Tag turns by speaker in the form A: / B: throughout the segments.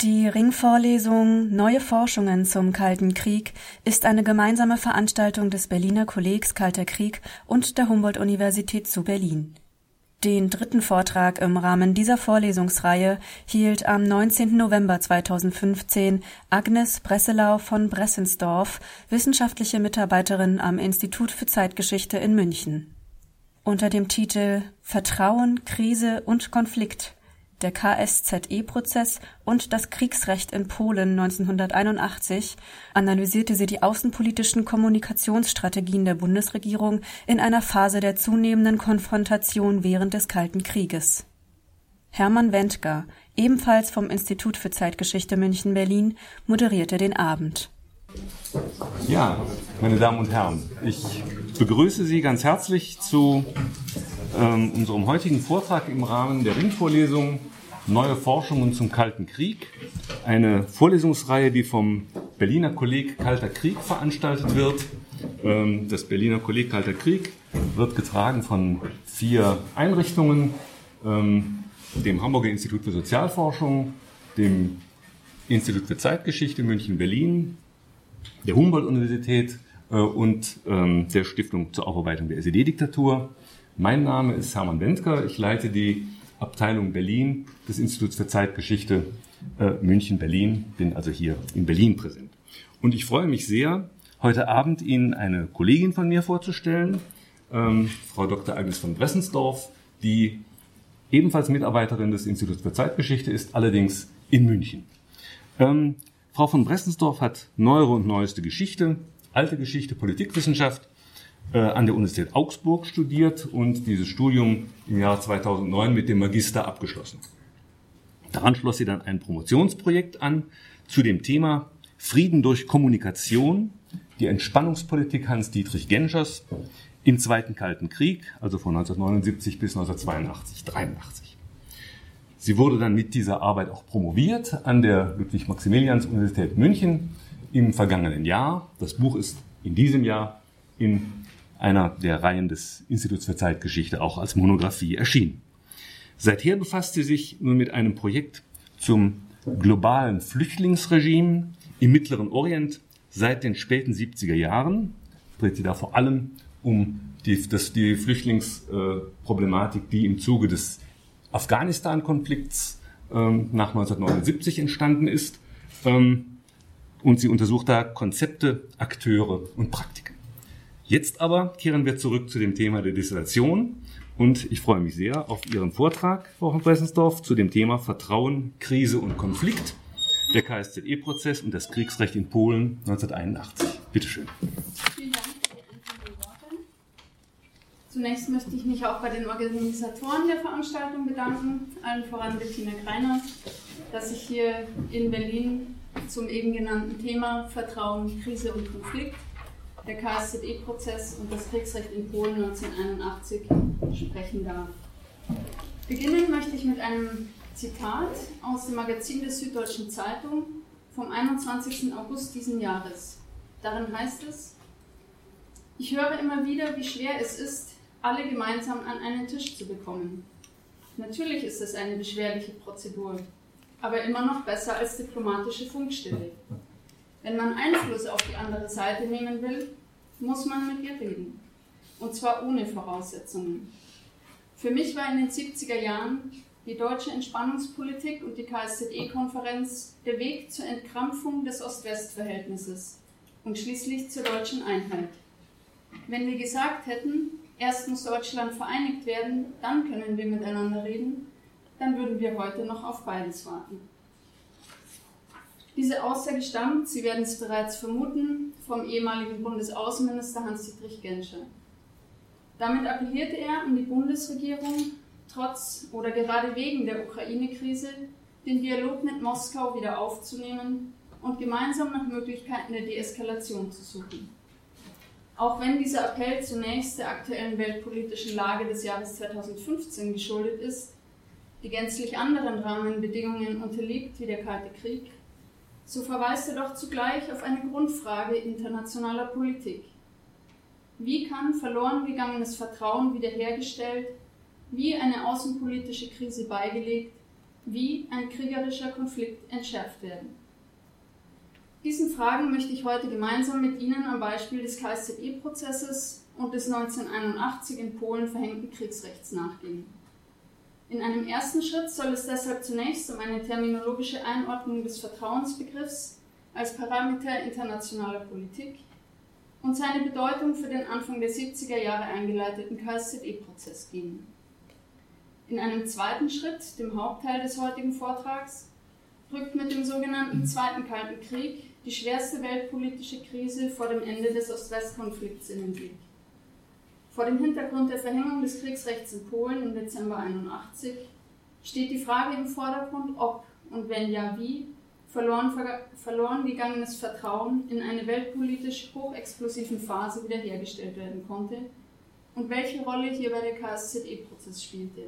A: die Ringvorlesung Neue Forschungen zum Kalten Krieg ist eine gemeinsame Veranstaltung des Berliner Kollegs Kalter Krieg und der Humboldt-Universität zu Berlin. Den dritten Vortrag im Rahmen dieser Vorlesungsreihe hielt am 19. November 2015 Agnes Bresselau von Bressensdorf, wissenschaftliche Mitarbeiterin am Institut für Zeitgeschichte in München. Unter dem Titel Vertrauen, Krise und Konflikt der KSZE-Prozess und das Kriegsrecht in Polen 1981 analysierte sie die außenpolitischen Kommunikationsstrategien der Bundesregierung in einer Phase der zunehmenden Konfrontation während des Kalten Krieges. Hermann Wendger, ebenfalls vom Institut für Zeitgeschichte München-Berlin, moderierte den Abend.
B: Ja, meine Damen und Herren, ich begrüße Sie ganz herzlich zu ähm, unserem heutigen Vortrag im Rahmen der Ringvorlesung Neue Forschungen zum Kalten Krieg. Eine Vorlesungsreihe, die vom Berliner Kolleg Kalter Krieg veranstaltet wird. Ähm, das Berliner Kolleg Kalter Krieg wird getragen von vier Einrichtungen, ähm, dem Hamburger Institut für Sozialforschung, dem Institut für Zeitgeschichte München-Berlin, der Humboldt-Universität äh, und ähm, der Stiftung zur Aufarbeitung der SED-Diktatur. Mein Name ist Hermann Wendker. Ich leite die Abteilung Berlin des Instituts für Zeitgeschichte äh, München-Berlin, bin also hier in Berlin präsent. Und ich freue mich sehr, heute Abend Ihnen eine Kollegin von mir vorzustellen, ähm, Frau Dr. Agnes von Bressensdorf, die ebenfalls Mitarbeiterin des Instituts für Zeitgeschichte ist, allerdings in München. Ähm, Frau von Bressensdorf hat neuere und neueste Geschichte, alte Geschichte, Politikwissenschaft äh, an der Universität Augsburg studiert und dieses Studium im Jahr 2009 mit dem Magister abgeschlossen. Daran schloss sie dann ein Promotionsprojekt an zu dem Thema Frieden durch Kommunikation, die Entspannungspolitik Hans-Dietrich Genschers im Zweiten Kalten Krieg, also von 1979 bis 1982, 83. Sie wurde dann mit dieser Arbeit auch promoviert an der Ludwig-Maximilians-Universität München im vergangenen Jahr. Das Buch ist in diesem Jahr in einer der Reihen des Instituts für Zeitgeschichte auch als Monographie erschienen. Seither befasst sie sich nun mit einem Projekt zum globalen Flüchtlingsregime im Mittleren Orient seit den späten 70er Jahren. Dreht sie da vor allem um die, das, die Flüchtlingsproblematik, die im Zuge des Afghanistan-Konflikts ähm, nach 1979 entstanden ist. Ähm, und sie untersucht da Konzepte, Akteure und Praktiken. Jetzt aber kehren wir zurück zu dem Thema der Distillation und ich freue mich sehr auf Ihren Vortrag, Frau von Bressensdorf, zu dem Thema Vertrauen, Krise und Konflikt, der KSZE-Prozess und das Kriegsrecht in Polen 1981. Bitte schön. Vielen Dank
C: für die Worte. Zunächst möchte ich mich auch bei den Organisatoren der Veranstaltung bedanken, allen voran Bettina Greiner, dass ich hier in Berlin zum eben genannten Thema Vertrauen, Krise und Konflikt der KSZE-Prozess und das Kriegsrecht in Polen 1981 sprechen darf. Beginnen möchte ich mit einem Zitat aus dem Magazin der Süddeutschen Zeitung vom 21. August diesen Jahres. Darin heißt es, ich höre immer wieder, wie schwer es ist, alle gemeinsam an einen Tisch zu bekommen. Natürlich ist es eine beschwerliche Prozedur, aber immer noch besser als diplomatische Funkstille. Wenn man Einfluss auf die andere Seite nehmen will, muss man mit ihr reden. Und zwar ohne Voraussetzungen. Für mich war in den 70er Jahren die deutsche Entspannungspolitik und die KSZE-Konferenz der Weg zur Entkrampfung des Ost-West-Verhältnisses und schließlich zur deutschen Einheit. Wenn wir gesagt hätten, erst muss Deutschland vereinigt werden, dann können wir miteinander reden, dann würden wir heute noch auf beides warten. Diese Aussage stammt, Sie werden es bereits vermuten, vom ehemaligen Bundesaußenminister Hans-Dietrich Genscher. Damit appellierte er an die Bundesregierung, trotz oder gerade wegen der Ukraine-Krise den Dialog mit Moskau wieder aufzunehmen und gemeinsam nach Möglichkeiten der Deeskalation zu suchen. Auch wenn dieser Appell zunächst der aktuellen weltpolitischen Lage des Jahres 2015 geschuldet ist, die gänzlich anderen Rahmenbedingungen unterliegt wie der Kalte Krieg, so verweist er doch zugleich auf eine Grundfrage internationaler Politik. Wie kann verloren gegangenes Vertrauen wiederhergestellt, wie eine außenpolitische Krise beigelegt, wie ein kriegerischer Konflikt entschärft werden? Diesen Fragen möchte ich heute gemeinsam mit Ihnen am Beispiel des KSZE-Prozesses und des 1981 in Polen verhängten Kriegsrechts nachgehen. In einem ersten Schritt soll es deshalb zunächst um eine terminologische Einordnung des Vertrauensbegriffs als Parameter internationaler Politik und seine Bedeutung für den Anfang der 70er Jahre eingeleiteten KSZE-Prozess gehen. In einem zweiten Schritt, dem Hauptteil des heutigen Vortrags, rückt mit dem sogenannten Zweiten Kalten Krieg die schwerste weltpolitische Krise vor dem Ende des Ost-West-Konflikts in den Blick. Vor dem Hintergrund der Verhängung des Kriegsrechts in Polen im Dezember 1981 steht die Frage im Vordergrund, ob und wenn ja wie verloren, verloren gegangenes Vertrauen in eine weltpolitisch hochexplosiven Phase wiederhergestellt werden konnte und welche Rolle hierbei der KSZE-Prozess spielte.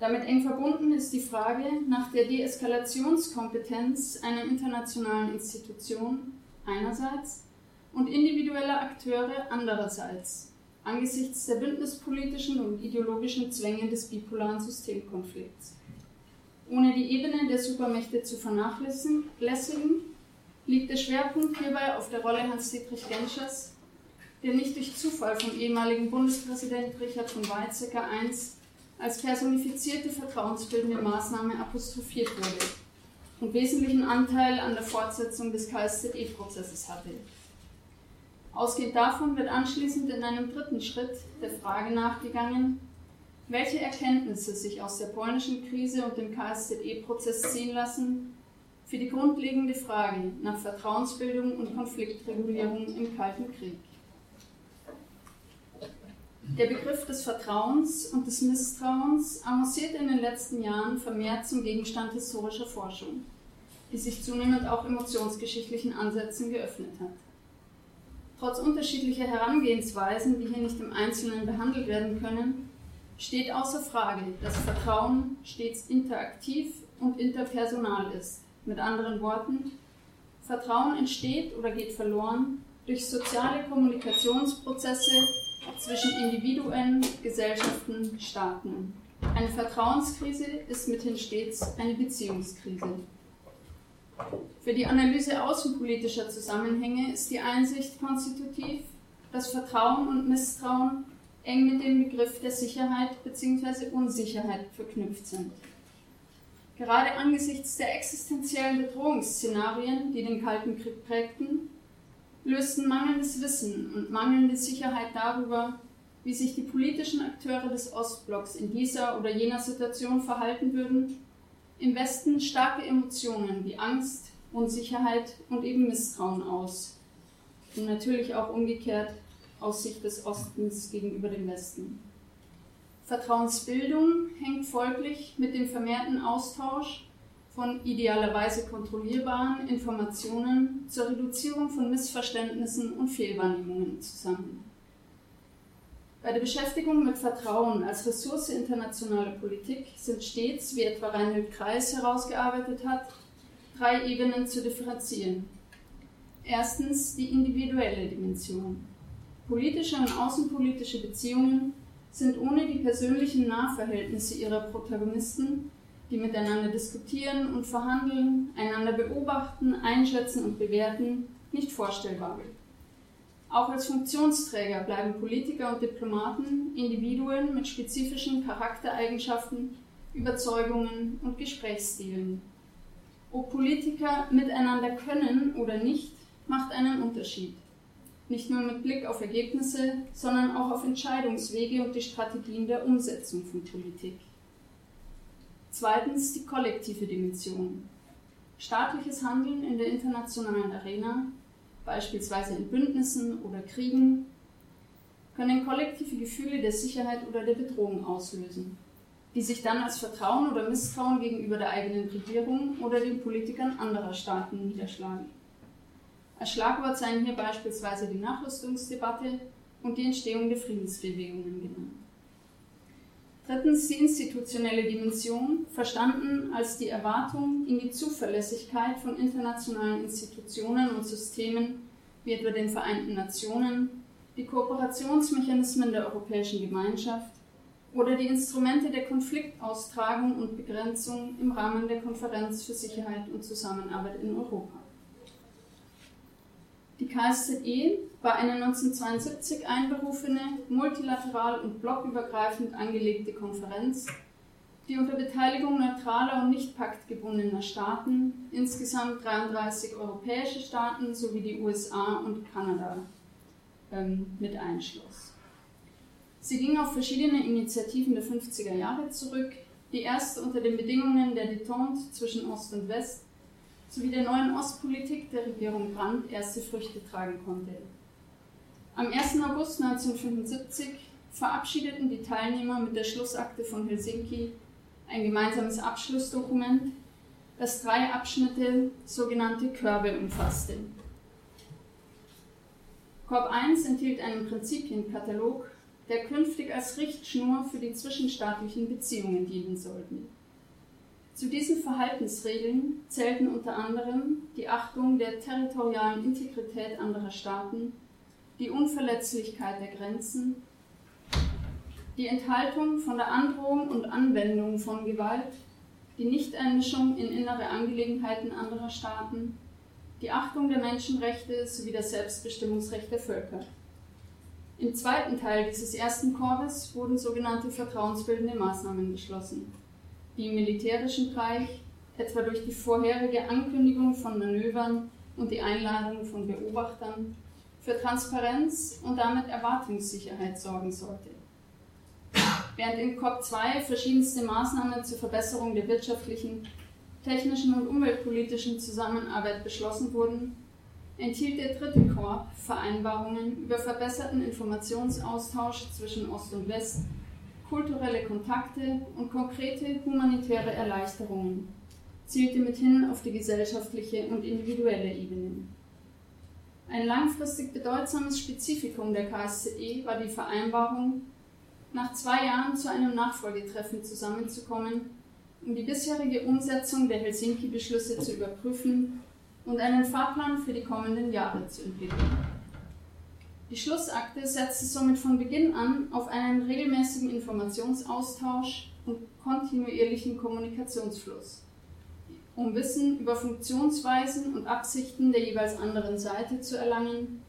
C: Damit eng verbunden ist die Frage nach der Deeskalationskompetenz einer internationalen Institution einerseits und individueller Akteure andererseits angesichts der bündnispolitischen und ideologischen Zwänge des bipolaren Systemkonflikts. Ohne die Ebene der Supermächte zu vernachlässigen, liegt der Schwerpunkt hierbei auf der Rolle Hans-Dietrich Genschers, der nicht durch Zufall vom ehemaligen Bundespräsident Richard von Weizsäcker einst als personifizierte vertrauensbildende Maßnahme apostrophiert wurde und wesentlichen Anteil an der Fortsetzung des KSZE-Prozesses hatte. Ausgehend davon wird anschließend in einem dritten Schritt der Frage nachgegangen, welche Erkenntnisse sich aus der polnischen Krise und dem KSZE-Prozess ziehen lassen für die grundlegende Frage nach Vertrauensbildung und Konfliktregulierung im Kalten Krieg. Der Begriff des Vertrauens und des Misstrauens avanciert in den letzten Jahren vermehrt zum Gegenstand historischer Forschung, die sich zunehmend auch emotionsgeschichtlichen Ansätzen geöffnet hat. Trotz unterschiedlicher Herangehensweisen, die hier nicht im Einzelnen behandelt werden können, steht außer Frage, dass Vertrauen stets interaktiv und interpersonal ist. Mit anderen Worten, Vertrauen entsteht oder geht verloren durch soziale Kommunikationsprozesse zwischen Individuen, Gesellschaften, Staaten. Eine Vertrauenskrise ist mithin stets eine Beziehungskrise. Für die Analyse außenpolitischer Zusammenhänge ist die Einsicht konstitutiv, dass Vertrauen und Misstrauen eng mit dem Begriff der Sicherheit bzw. Unsicherheit verknüpft sind. Gerade angesichts der existenziellen Bedrohungsszenarien, die den Kalten Krieg prägten, lösten mangelndes Wissen und mangelnde Sicherheit darüber, wie sich die politischen Akteure des Ostblocks in dieser oder jener Situation verhalten würden, im Westen starke Emotionen wie Angst, Unsicherheit und eben Misstrauen aus. Und natürlich auch umgekehrt aus Sicht des Ostens gegenüber dem Westen. Vertrauensbildung hängt folglich mit dem vermehrten Austausch von idealerweise kontrollierbaren Informationen zur Reduzierung von Missverständnissen und Fehlwahrnehmungen zusammen. Bei der Beschäftigung mit Vertrauen als Ressource internationaler Politik sind stets, wie etwa Reinhold Kreis herausgearbeitet hat, drei Ebenen zu differenzieren. Erstens die individuelle Dimension. Politische und außenpolitische Beziehungen sind ohne die persönlichen Nahverhältnisse ihrer Protagonisten die miteinander diskutieren und verhandeln, einander beobachten, einschätzen und bewerten, nicht vorstellbar. Auch als Funktionsträger bleiben Politiker und Diplomaten Individuen mit spezifischen Charaktereigenschaften, Überzeugungen und Gesprächsstilen. Ob Politiker miteinander können oder nicht, macht einen Unterschied. Nicht nur mit Blick auf Ergebnisse, sondern auch auf Entscheidungswege und die Strategien der Umsetzung von Politik. Zweitens die kollektive Dimension. Staatliches Handeln in der internationalen Arena, beispielsweise in Bündnissen oder Kriegen, können kollektive Gefühle der Sicherheit oder der Bedrohung auslösen. die sich dann als Vertrauen oder Misstrauen gegenüber der eigenen Regierung oder den Politikern anderer Staaten niederschlagen. Als Schlagwort seien hier beispielsweise die Nachrüstungsdebatte und die Entstehung der Friedensbewegungen genannt. Drittens die institutionelle Dimension, verstanden als die Erwartung in die Zuverlässigkeit von internationalen Institutionen und Systemen wie etwa den Vereinten Nationen, die Kooperationsmechanismen der Europäischen Gemeinschaft oder die Instrumente der Konfliktaustragung und Begrenzung im Rahmen der Konferenz für Sicherheit und Zusammenarbeit in Europa. Die KSZE war eine 1972 einberufene, multilateral und blockübergreifend angelegte Konferenz, die unter Beteiligung neutraler und nicht paktgebundener Staaten, insgesamt 33 europäische Staaten sowie die USA und Kanada, ähm, mit einschloss. Sie ging auf verschiedene Initiativen der 50er Jahre zurück, die erst unter den Bedingungen der Detente zwischen Ost und West sowie der neuen Ostpolitik der Regierung Brandt erste Früchte tragen konnte. Am 1. August 1975 verabschiedeten die Teilnehmer mit der Schlussakte von Helsinki ein gemeinsames Abschlussdokument, das drei Abschnitte, sogenannte Körbe, umfasste. Korb 1 enthielt einen Prinzipienkatalog, der künftig als Richtschnur für die zwischenstaatlichen Beziehungen dienen sollte. Zu diesen Verhaltensregeln zählten unter anderem die Achtung der territorialen Integrität anderer Staaten, die Unverletzlichkeit der Grenzen, die Enthaltung von der Androhung und Anwendung von Gewalt, die Nichteinmischung in innere Angelegenheiten anderer Staaten, die Achtung der Menschenrechte sowie das Selbstbestimmungsrecht der Völker. Im zweiten Teil dieses ersten Korbes wurden sogenannte vertrauensbildende Maßnahmen beschlossen die im militärischen Bereich, etwa durch die vorherige Ankündigung von Manövern und die Einladung von Beobachtern, für Transparenz und damit Erwartungssicherheit sorgen sollte. Während in COP2 verschiedenste Maßnahmen zur Verbesserung der wirtschaftlichen, technischen und umweltpolitischen Zusammenarbeit beschlossen wurden, enthielt der dritte Korb Vereinbarungen über verbesserten Informationsaustausch zwischen Ost und West kulturelle Kontakte und konkrete humanitäre Erleichterungen, zielte mithin auf die gesellschaftliche und individuelle Ebene. Ein langfristig bedeutsames Spezifikum der KSZE war die Vereinbarung, nach zwei Jahren zu einem Nachfolgetreffen zusammenzukommen, um die bisherige Umsetzung der Helsinki-Beschlüsse zu überprüfen und einen Fahrplan für die kommenden Jahre zu entwickeln. Die Schlussakte setzte somit von Beginn an auf einen regelmäßigen Informationsaustausch und kontinuierlichen Kommunikationsfluss, um Wissen über Funktionsweisen und Absichten der jeweils anderen Seite zu erlangen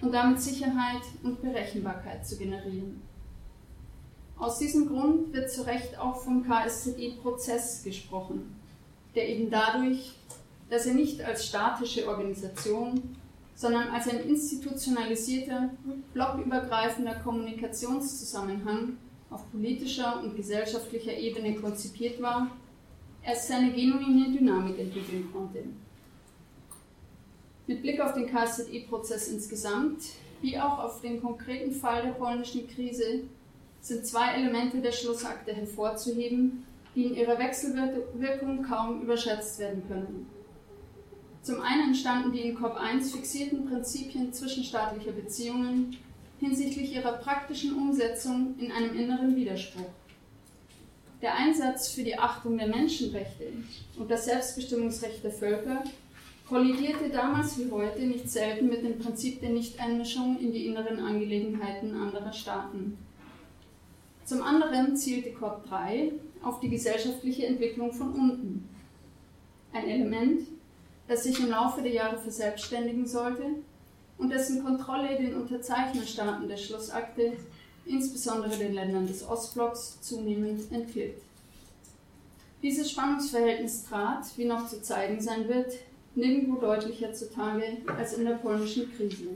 C: und damit Sicherheit und Berechenbarkeit zu generieren. Aus diesem Grund wird zu Recht auch vom KSZE-Prozess gesprochen, der eben dadurch, dass er nicht als statische Organisation sondern als ein institutionalisierter, blockübergreifender Kommunikationszusammenhang auf politischer und gesellschaftlicher Ebene konzipiert war, erst seine genuine Dynamik entwickeln konnte. Mit Blick auf den KSZE-Prozess insgesamt, wie auch auf den konkreten Fall der polnischen Krise, sind zwei Elemente der Schlussakte hervorzuheben, die in ihrer Wechselwirkung kaum überschätzt werden können. Zum einen entstanden die in COP1 fixierten Prinzipien zwischenstaatlicher Beziehungen hinsichtlich ihrer praktischen Umsetzung in einem inneren Widerspruch. Der Einsatz für die Achtung der Menschenrechte und das Selbstbestimmungsrecht der Völker kollidierte damals wie heute nicht selten mit dem Prinzip der Nichteinmischung in die inneren Angelegenheiten anderer Staaten. Zum anderen zielte COP3 auf die gesellschaftliche Entwicklung von unten. Ein Element, das sich im Laufe der Jahre verselbstständigen sollte und dessen Kontrolle den Unterzeichnerstaaten der Schlussakte, insbesondere den Ländern des Ostblocks, zunehmend entglitt. Dieses Spannungsverhältnis trat, wie noch zu zeigen sein wird, nirgendwo deutlicher zutage als in der polnischen Krise.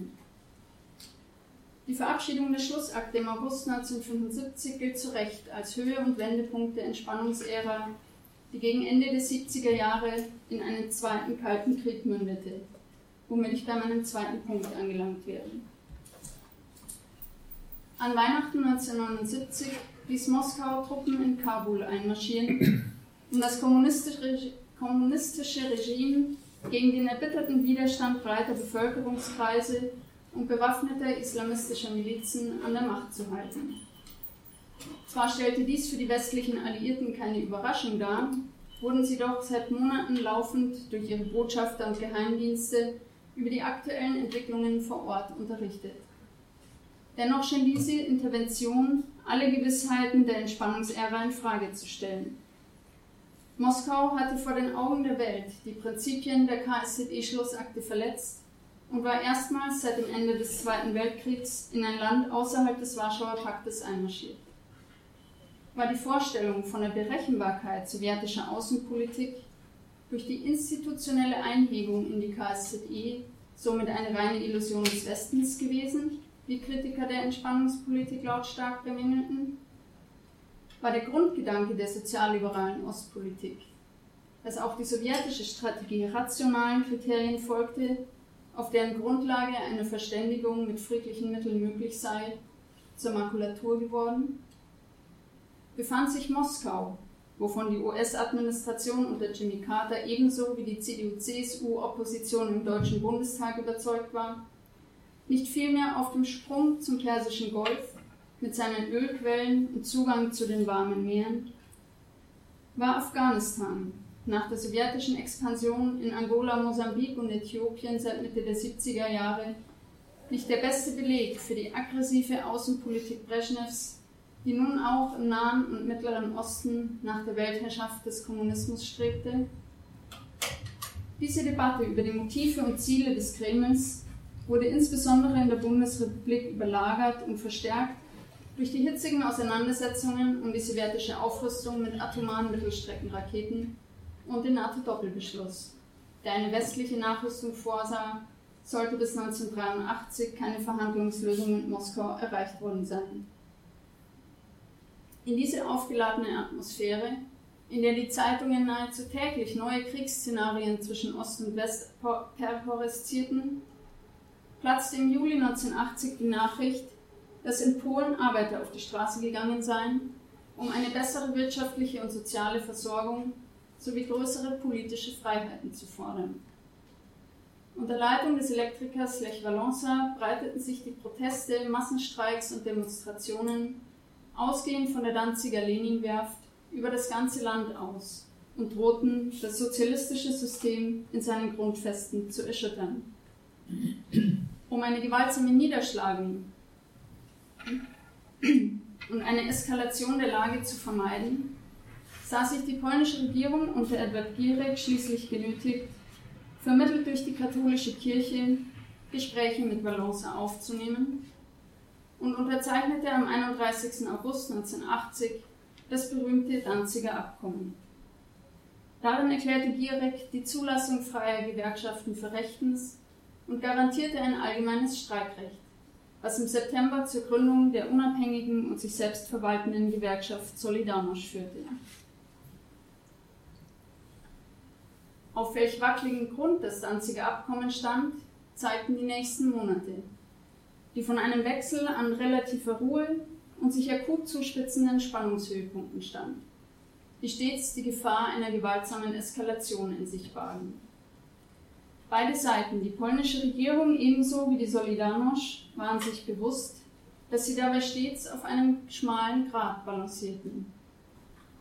C: Die Verabschiedung der Schlussakte im August 1975 gilt zu Recht als Höhe- und Wendepunkt der Entspannungsära die gegen Ende der 70er Jahre in einen zweiten Kalten Krieg mündete, womit ich bei meinem zweiten Punkt angelangt werde. An Weihnachten 1979 ließ Moskau Truppen in Kabul einmarschieren, um das kommunistische Regime gegen den erbitterten Widerstand breiter Bevölkerungskreise und bewaffneter islamistischer Milizen an der Macht zu halten. Zwar stellte dies für die westlichen Alliierten keine Überraschung dar, wurden sie doch seit Monaten laufend durch ihre Botschafter und Geheimdienste über die aktuellen Entwicklungen vor Ort unterrichtet. Dennoch schien diese Intervention alle Gewissheiten der Entspannungsära in Frage zu stellen. Moskau hatte vor den Augen der Welt die Prinzipien der KSZE-Schlussakte verletzt und war erstmals seit dem Ende des Zweiten Weltkriegs in ein Land außerhalb des Warschauer Paktes einmarschiert. War die Vorstellung von der Berechenbarkeit sowjetischer Außenpolitik durch die institutionelle Einhegung in die KSZE somit eine reine Illusion des Westens gewesen, wie Kritiker der Entspannungspolitik lautstark bemängelten? War der Grundgedanke der sozialliberalen Ostpolitik, dass auch die sowjetische Strategie rationalen Kriterien folgte, auf deren Grundlage eine Verständigung mit friedlichen Mitteln möglich sei, zur Makulatur geworden? Befand sich Moskau, wovon die US-Administration unter Jimmy Carter ebenso wie die CDU-CSU-Opposition im Deutschen Bundestag überzeugt war, nicht vielmehr auf dem Sprung zum Persischen Golf mit seinen Ölquellen und Zugang zu den warmen Meeren, war Afghanistan nach der sowjetischen Expansion in Angola, Mosambik und Äthiopien seit Mitte der 70er Jahre nicht der beste Beleg für die aggressive Außenpolitik Brezhnevs, die nun auch im Nahen und Mittleren Osten nach der Weltherrschaft des Kommunismus strebte? Diese Debatte über die Motive und Ziele des Kremls wurde insbesondere in der Bundesrepublik überlagert und verstärkt durch die hitzigen Auseinandersetzungen um die sowjetische Aufrüstung mit atomaren Mittelstreckenraketen und den NATO-Doppelbeschluss, der eine westliche Nachrüstung vorsah, sollte bis 1983 keine Verhandlungslösung mit Moskau erreicht worden sein. In diese aufgeladene Atmosphäre, in der die Zeitungen nahezu täglich neue Kriegsszenarien zwischen Ost und West perhorreszierten, platzte im Juli 1980 die Nachricht, dass in Polen Arbeiter auf die Straße gegangen seien, um eine bessere wirtschaftliche und soziale Versorgung sowie größere politische Freiheiten zu fordern. Unter Leitung des Elektrikers Lech Walesa breiteten sich die Proteste, Massenstreiks und Demonstrationen ausgehend von der Danziger Leninwerft über das ganze Land aus und drohten, das sozialistische System in seinen Grundfesten zu erschüttern. Um eine gewaltsame Niederschlagung und eine Eskalation der Lage zu vermeiden, sah sich die polnische Regierung unter Edward Gierek schließlich genötigt, vermittelt durch die katholische Kirche Gespräche mit Valence aufzunehmen und unterzeichnete am 31. August 1980 das berühmte Danziger Abkommen. Darin erklärte Gierek die Zulassung freier Gewerkschaften für rechtens und garantierte ein allgemeines Streikrecht, was im September zur Gründung der unabhängigen und sich selbst verwaltenden Gewerkschaft Solidarność führte. Auf welch wackeligen Grund das Danziger Abkommen stand, zeigten die nächsten Monate, die von einem Wechsel an relativer Ruhe und sich akut zuspitzenden Spannungshöhepunkten stand, die stets die Gefahr einer gewaltsamen Eskalation in sich bargen. Beide Seiten, die polnische Regierung ebenso wie die Solidarność, waren sich bewusst, dass sie dabei stets auf einem schmalen Grat balancierten.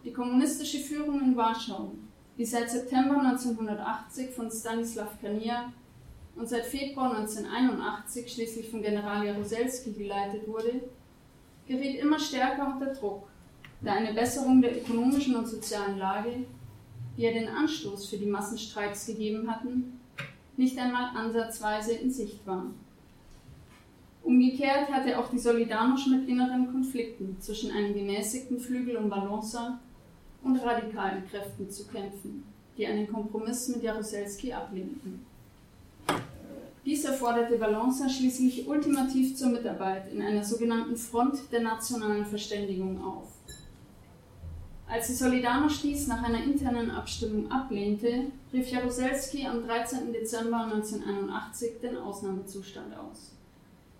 C: Die kommunistische Führung in Warschau, die seit September 1980 von Stanislav Kania und seit Februar 1981 schließlich von General Jaruzelski geleitet wurde, geriet immer stärker unter Druck, da eine Besserung der ökonomischen und sozialen Lage, die ja den Anstoß für die Massenstreiks gegeben hatten, nicht einmal ansatzweise in Sicht war. Umgekehrt hatte auch die Solidarność mit inneren Konflikten zwischen einem gemäßigten Flügel um Valonsa und radikalen Kräften zu kämpfen, die einen Kompromiss mit Jaruzelski ablehnten. Dies erforderte Valonsa schließlich ultimativ zur Mitarbeit in einer sogenannten Front der nationalen Verständigung auf. Als die Solidarność dies nach einer internen Abstimmung ablehnte, rief Jaruzelski am 13. Dezember 1981 den Ausnahmezustand aus.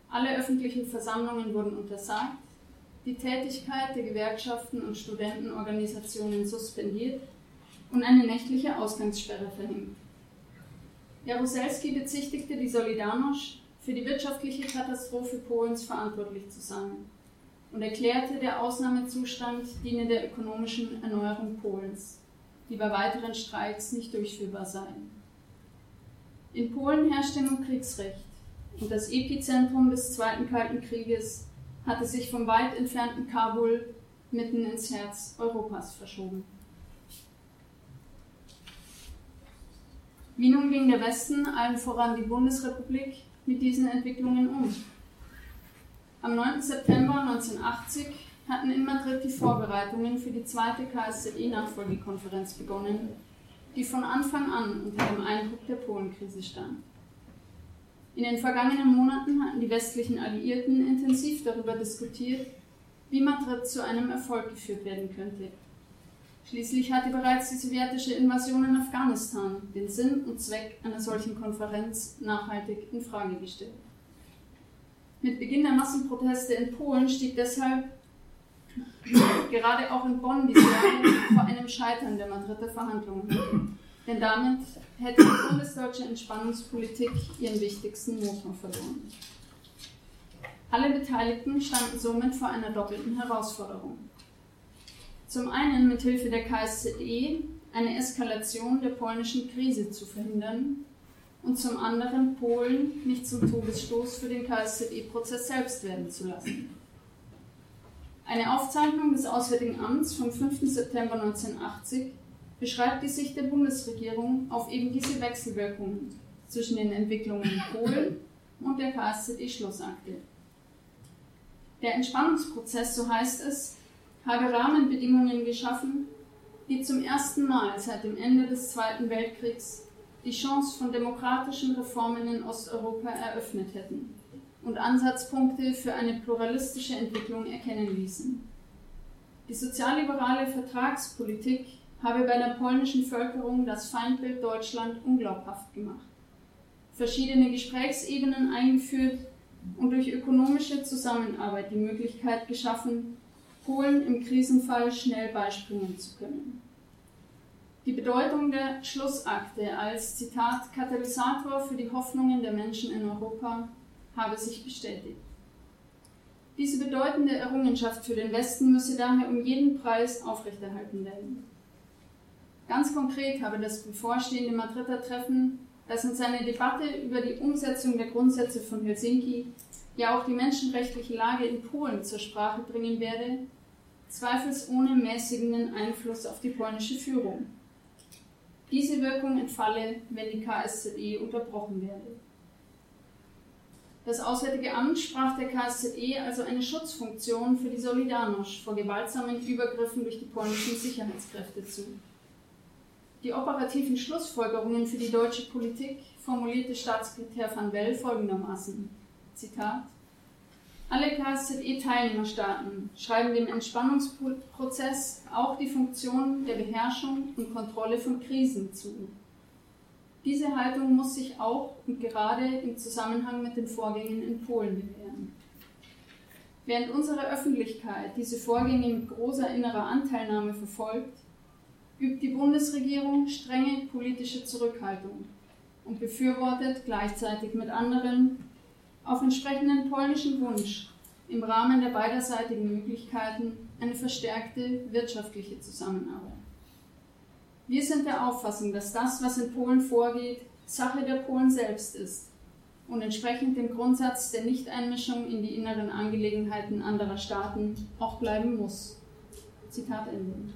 C: Alle öffentlichen Versammlungen wurden untersagt, die Tätigkeit der Gewerkschaften und Studentenorganisationen suspendiert und eine nächtliche Ausgangssperre verhängt. Jaruzelski bezichtigte die Solidarność, für die wirtschaftliche Katastrophe Polens verantwortlich zu sein und erklärte, der Ausnahmezustand diene der ökonomischen Erneuerung Polens, die bei weiteren Streiks nicht durchführbar sei. In Polen herrschte nun Kriegsrecht und das Epizentrum des Zweiten Kalten Krieges hatte sich vom weit entfernten Kabul mitten ins Herz Europas verschoben. Wie nun ging der Westen, allen voran die Bundesrepublik, mit diesen Entwicklungen um? Am 9. September 1980 hatten in Madrid die Vorbereitungen für die zweite KSZE-Nachfolgekonferenz begonnen, die von Anfang an unter dem Eindruck der Polenkrise stand. In den vergangenen Monaten hatten die westlichen Alliierten intensiv darüber diskutiert, wie Madrid zu einem Erfolg geführt werden könnte. Schließlich hatte bereits die sowjetische Invasion in Afghanistan den Sinn und Zweck einer solchen Konferenz nachhaltig in Frage gestellt. Mit Beginn der Massenproteste in Polen stieg deshalb gerade auch in Bonn die Sorge vor einem Scheitern der Madrider Verhandlungen. Denn damit hätte die bundesdeutsche Entspannungspolitik ihren wichtigsten Motor verloren. Alle Beteiligten standen somit vor einer doppelten Herausforderung. Zum einen mit Hilfe der KSZE eine Eskalation der polnischen Krise zu verhindern und zum anderen Polen nicht zum Todesstoß für den KSZE-Prozess selbst werden zu lassen. Eine Aufzeichnung des Auswärtigen Amts vom 5. September 1980 beschreibt die Sicht der Bundesregierung auf eben diese Wechselwirkungen zwischen den Entwicklungen in Polen und der KSZE-Schlussakte. Der Entspannungsprozess, so heißt es, habe Rahmenbedingungen geschaffen, die zum ersten Mal seit dem Ende des Zweiten Weltkriegs die Chance von demokratischen Reformen in Osteuropa eröffnet hätten und Ansatzpunkte für eine pluralistische Entwicklung erkennen ließen. Die sozialliberale Vertragspolitik habe bei der polnischen Völkerung das Feindbild Deutschland unglaubhaft gemacht, verschiedene Gesprächsebenen eingeführt und durch ökonomische Zusammenarbeit die Möglichkeit geschaffen, Polen im Krisenfall schnell beispringen zu können. Die Bedeutung der Schlussakte als Zitat Katalysator für die Hoffnungen der Menschen in Europa habe sich bestätigt. Diese bedeutende Errungenschaft für den Westen müsse daher um jeden Preis aufrechterhalten werden. Ganz konkret habe das bevorstehende Madrider Treffen, das in seiner Debatte über die Umsetzung der Grundsätze von Helsinki ja auch die menschenrechtliche Lage in Polen zur Sprache bringen werde, zweifelsohne mäßigenden Einfluss auf die polnische Führung. Diese Wirkung entfalle, wenn die KSZE unterbrochen werde. Das Auswärtige Amt sprach der KSZE also eine Schutzfunktion für die Solidarność vor gewaltsamen Übergriffen durch die polnischen Sicherheitskräfte zu. Die operativen Schlussfolgerungen für die deutsche Politik formulierte Staatssekretär van Well folgendermaßen: Zitat. Alle KSZE-Teilnehmerstaaten schreiben dem Entspannungsprozess auch die Funktion der Beherrschung und Kontrolle von Krisen zu. Diese Haltung muss sich auch und gerade im Zusammenhang mit den Vorgängen in Polen bewähren. Während unsere Öffentlichkeit diese Vorgänge mit großer innerer Anteilnahme verfolgt, übt die Bundesregierung strenge politische Zurückhaltung und befürwortet gleichzeitig mit anderen auf entsprechenden polnischen Wunsch im Rahmen der beiderseitigen Möglichkeiten eine verstärkte wirtschaftliche Zusammenarbeit. Wir sind der Auffassung, dass das, was in Polen vorgeht, Sache der Polen selbst ist und entsprechend dem Grundsatz der Nichteinmischung in die inneren Angelegenheiten anderer Staaten auch bleiben muss. Zitat Ende.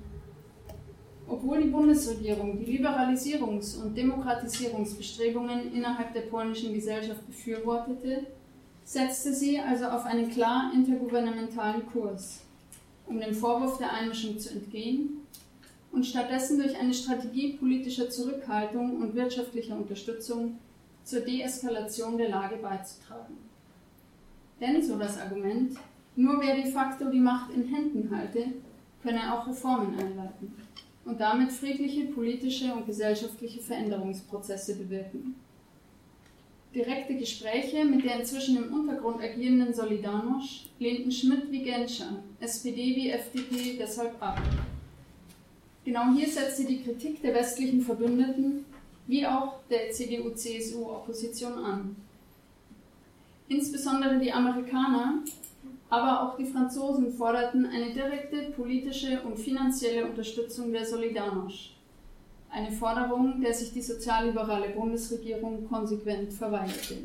C: Obwohl die Bundesregierung die Liberalisierungs- und Demokratisierungsbestrebungen innerhalb der polnischen Gesellschaft befürwortete, setzte sie also auf einen klar intergouvernementalen Kurs, um dem Vorwurf der Einmischung zu entgehen und stattdessen durch eine Strategie politischer Zurückhaltung und wirtschaftlicher Unterstützung zur Deeskalation der Lage beizutragen. Denn, so das Argument, nur wer de facto die Macht in Händen halte, könne auch Reformen einleiten und damit friedliche politische und gesellschaftliche Veränderungsprozesse bewirken. Direkte Gespräche mit der inzwischen im Untergrund agierenden Solidarność lehnten Schmidt wie Genscher, SPD wie FDP deshalb ab. Genau hier setzte die Kritik der westlichen Verbündeten wie auch der CDU-CSU-Opposition an. Insbesondere die Amerikaner, aber auch die Franzosen forderten eine direkte politische und finanzielle Unterstützung der Solidarność. Eine Forderung, der sich die sozialliberale Bundesregierung konsequent verweigerte.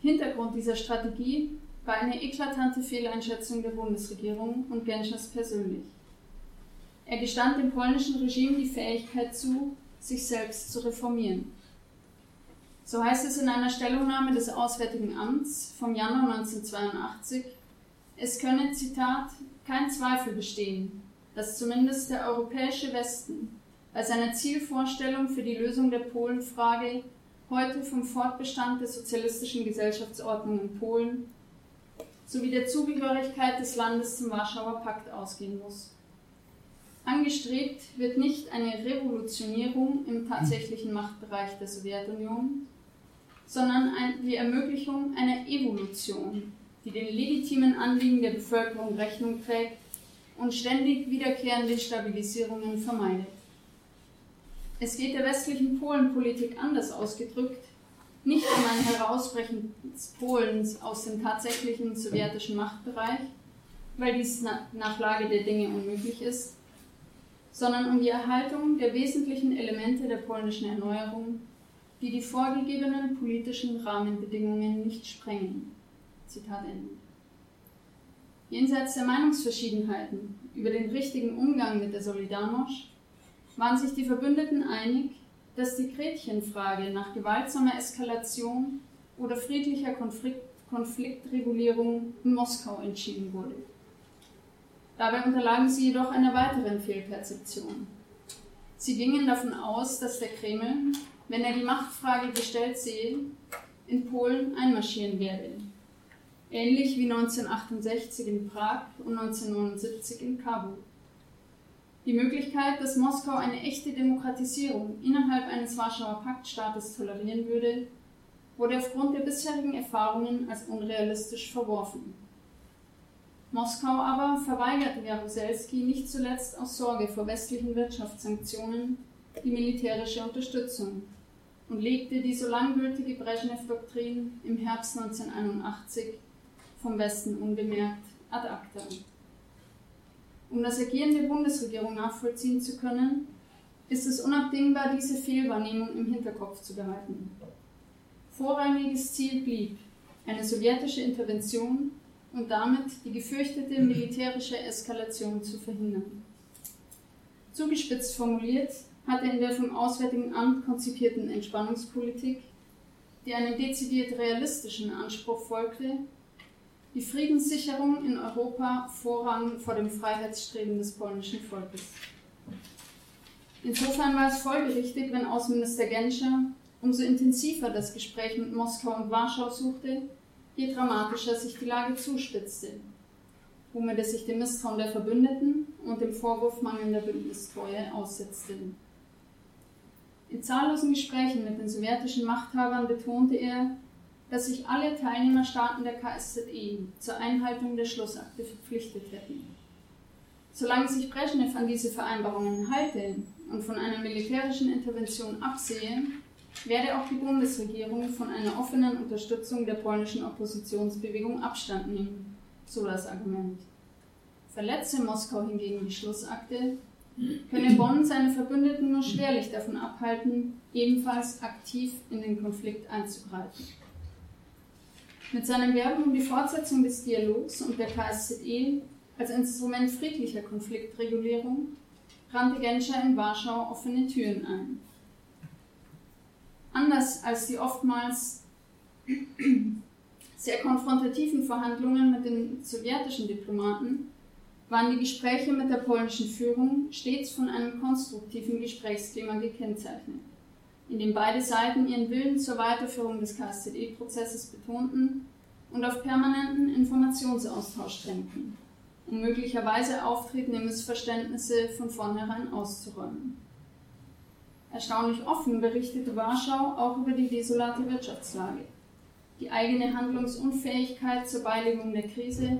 C: Hintergrund dieser Strategie war eine eklatante Fehleinschätzung der Bundesregierung und Genschers persönlich. Er gestand dem polnischen Regime die Fähigkeit zu, sich selbst zu reformieren. So heißt es in einer Stellungnahme des Auswärtigen Amts vom Januar 1982, es könne, Zitat, kein Zweifel bestehen, dass zumindest der europäische Westen bei seiner Zielvorstellung für die Lösung der Polenfrage heute vom Fortbestand der sozialistischen Gesellschaftsordnung in Polen sowie der Zugehörigkeit des Landes zum Warschauer Pakt ausgehen muss. Angestrebt wird nicht eine Revolutionierung im tatsächlichen Machtbereich der Sowjetunion, sondern die Ermöglichung einer Evolution, die den legitimen Anliegen der Bevölkerung Rechnung trägt und ständig wiederkehrende Stabilisierungen vermeidet. Es geht der westlichen Polenpolitik anders ausgedrückt nicht um ein Herausbrechen Polens aus dem tatsächlichen sowjetischen Machtbereich, weil dies nach Lage der Dinge unmöglich ist, sondern um die Erhaltung der wesentlichen Elemente der polnischen Erneuerung, die die vorgegebenen politischen Rahmenbedingungen nicht sprengen. Zitat Ende. Jenseits der Meinungsverschiedenheiten über den richtigen Umgang mit der Solidarność waren sich die Verbündeten einig, dass die Gretchenfrage nach gewaltsamer Eskalation oder friedlicher Konflikt, Konfliktregulierung in Moskau entschieden wurde. Dabei unterlagen sie jedoch einer weiteren Fehlperzeption. Sie gingen davon aus, dass der Kreml, wenn er die Machtfrage gestellt sehe, in Polen einmarschieren werde. Ähnlich wie 1968 in Prag und 1979 in Kabul. Die Möglichkeit, dass Moskau eine echte Demokratisierung innerhalb eines Warschauer Paktstaates tolerieren würde, wurde aufgrund der bisherigen Erfahrungen als unrealistisch verworfen. Moskau aber verweigerte Jaruzelski nicht zuletzt aus Sorge vor westlichen Wirtschaftssanktionen die militärische Unterstützung und legte die so langgültige Brezhnev-Doktrin im Herbst 1981 vom Westen unbemerkt ad acta. Um das Agieren der Bundesregierung nachvollziehen zu können, ist es unabdingbar, diese Fehlwahrnehmung im Hinterkopf zu behalten. Vorrangiges Ziel blieb eine sowjetische Intervention und damit die gefürchtete militärische Eskalation zu verhindern. Zugespitzt formuliert hatte in der vom Auswärtigen Amt konzipierten Entspannungspolitik, die einem dezidiert realistischen Anspruch folgte, die Friedenssicherung in Europa Vorrang vor dem Freiheitsstreben des polnischen Volkes. Insofern war es folgerichtig, wenn Außenminister Genscher umso intensiver das Gespräch mit Moskau und Warschau suchte, je dramatischer sich die Lage zuspitzte, womit er sich dem Misstrauen der Verbündeten und dem Vorwurf mangelnder Bündnistreue aussetzte. In zahllosen Gesprächen mit den sowjetischen Machthabern betonte er, dass sich alle Teilnehmerstaaten der KSZE zur Einhaltung der Schlussakte verpflichtet hätten. Solange sich Brezhnev an diese Vereinbarungen halte und von einer militärischen Intervention absehe, werde auch die Bundesregierung von einer offenen Unterstützung der polnischen Oppositionsbewegung Abstand nehmen, so das Argument. Verletze Moskau hingegen die Schlussakte, könne Bonn seine Verbündeten nur schwerlich davon abhalten, ebenfalls aktiv in den Konflikt einzugreifen. Mit seinem Werben um die Fortsetzung des Dialogs und der KSZE als Instrument friedlicher Konfliktregulierung rannte Genscher in Warschau offene Türen ein. Anders als die oftmals sehr konfrontativen Verhandlungen mit den sowjetischen Diplomaten waren die Gespräche mit der polnischen Führung stets von einem konstruktiven Gesprächsklima gekennzeichnet, in dem beide Seiten ihren Willen zur Weiterführung des KSZE-Prozesses betonten und auf permanenten Informationsaustausch drängten, um möglicherweise auftretende Missverständnisse von vornherein auszuräumen. Erstaunlich offen berichtete Warschau auch über die desolate Wirtschaftslage, die eigene Handlungsunfähigkeit zur Beilegung der Krise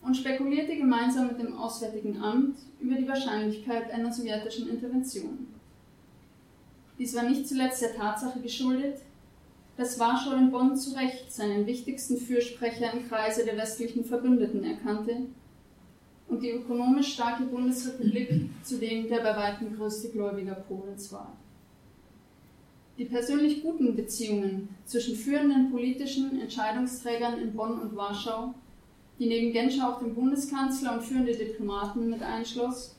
C: und spekulierte gemeinsam mit dem Auswärtigen Amt über die Wahrscheinlichkeit einer sowjetischen Intervention. Dies war nicht zuletzt der Tatsache geschuldet, dass Warschau in Bonn zu Recht seinen wichtigsten Fürsprecher im Kreise der westlichen Verbündeten erkannte und die ökonomisch starke Bundesrepublik zudem der bei weitem größte Gläubiger Polens war. Die persönlich guten Beziehungen zwischen führenden politischen Entscheidungsträgern in Bonn und Warschau, die neben Genscher auch den Bundeskanzler und führende Diplomaten mit einschloss,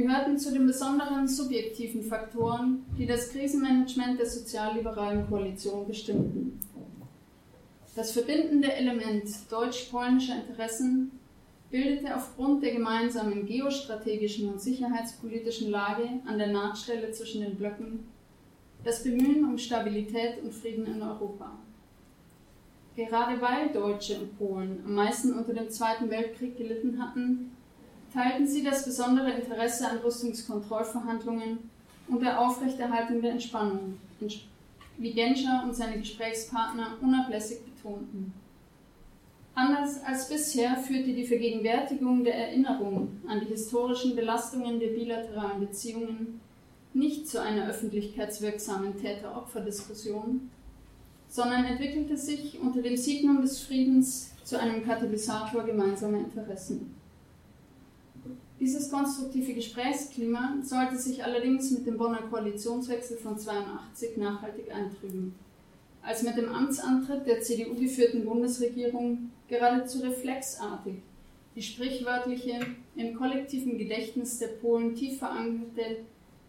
C: gehörten zu den besonderen subjektiven Faktoren, die das Krisenmanagement der sozialliberalen Koalition bestimmten. Das verbindende Element deutsch-polnischer Interessen bildete aufgrund der gemeinsamen geostrategischen und sicherheitspolitischen Lage an der Nahtstelle zwischen den Blöcken das Bemühen um Stabilität und Frieden in Europa. Gerade weil Deutsche und Polen am meisten unter dem Zweiten Weltkrieg gelitten hatten, teilten sie das besondere Interesse an Rüstungskontrollverhandlungen und der Aufrechterhaltung der Entspannung, wie Genscher und seine Gesprächspartner unablässig betonten. Anders als bisher führte die Vergegenwärtigung der Erinnerung an die historischen Belastungen der bilateralen Beziehungen nicht zu einer öffentlichkeitswirksamen Täter-Opfer-Diskussion, sondern entwickelte sich unter dem Signum des Friedens zu einem Katalysator gemeinsamer Interessen. Dieses konstruktive Gesprächsklima sollte sich allerdings mit dem Bonner Koalitionswechsel von 82 nachhaltig eintrüben, als mit dem Amtsantritt der CDU-geführten Bundesregierung geradezu reflexartig die sprichwörtliche, im kollektiven Gedächtnis der Polen tief verankerte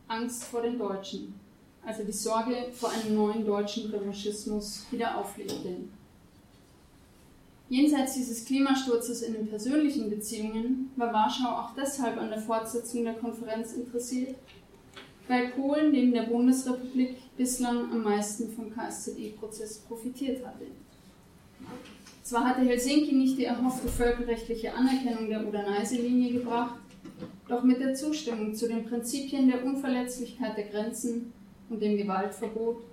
C: Angst vor den Deutschen, also die Sorge vor einem neuen deutschen Revanchismus, wieder auflebte. Jenseits dieses Klimasturzes in den persönlichen Beziehungen war Warschau auch deshalb an der Fortsetzung der Konferenz interessiert, weil Polen neben der Bundesrepublik bislang am meisten vom KSZE-Prozess profitiert hatte. Zwar hatte Helsinki nicht die erhoffte völkerrechtliche Anerkennung der Oder-Neiße-Linie gebracht, doch mit der Zustimmung zu den Prinzipien der Unverletzlichkeit der Grenzen und dem Gewaltverbot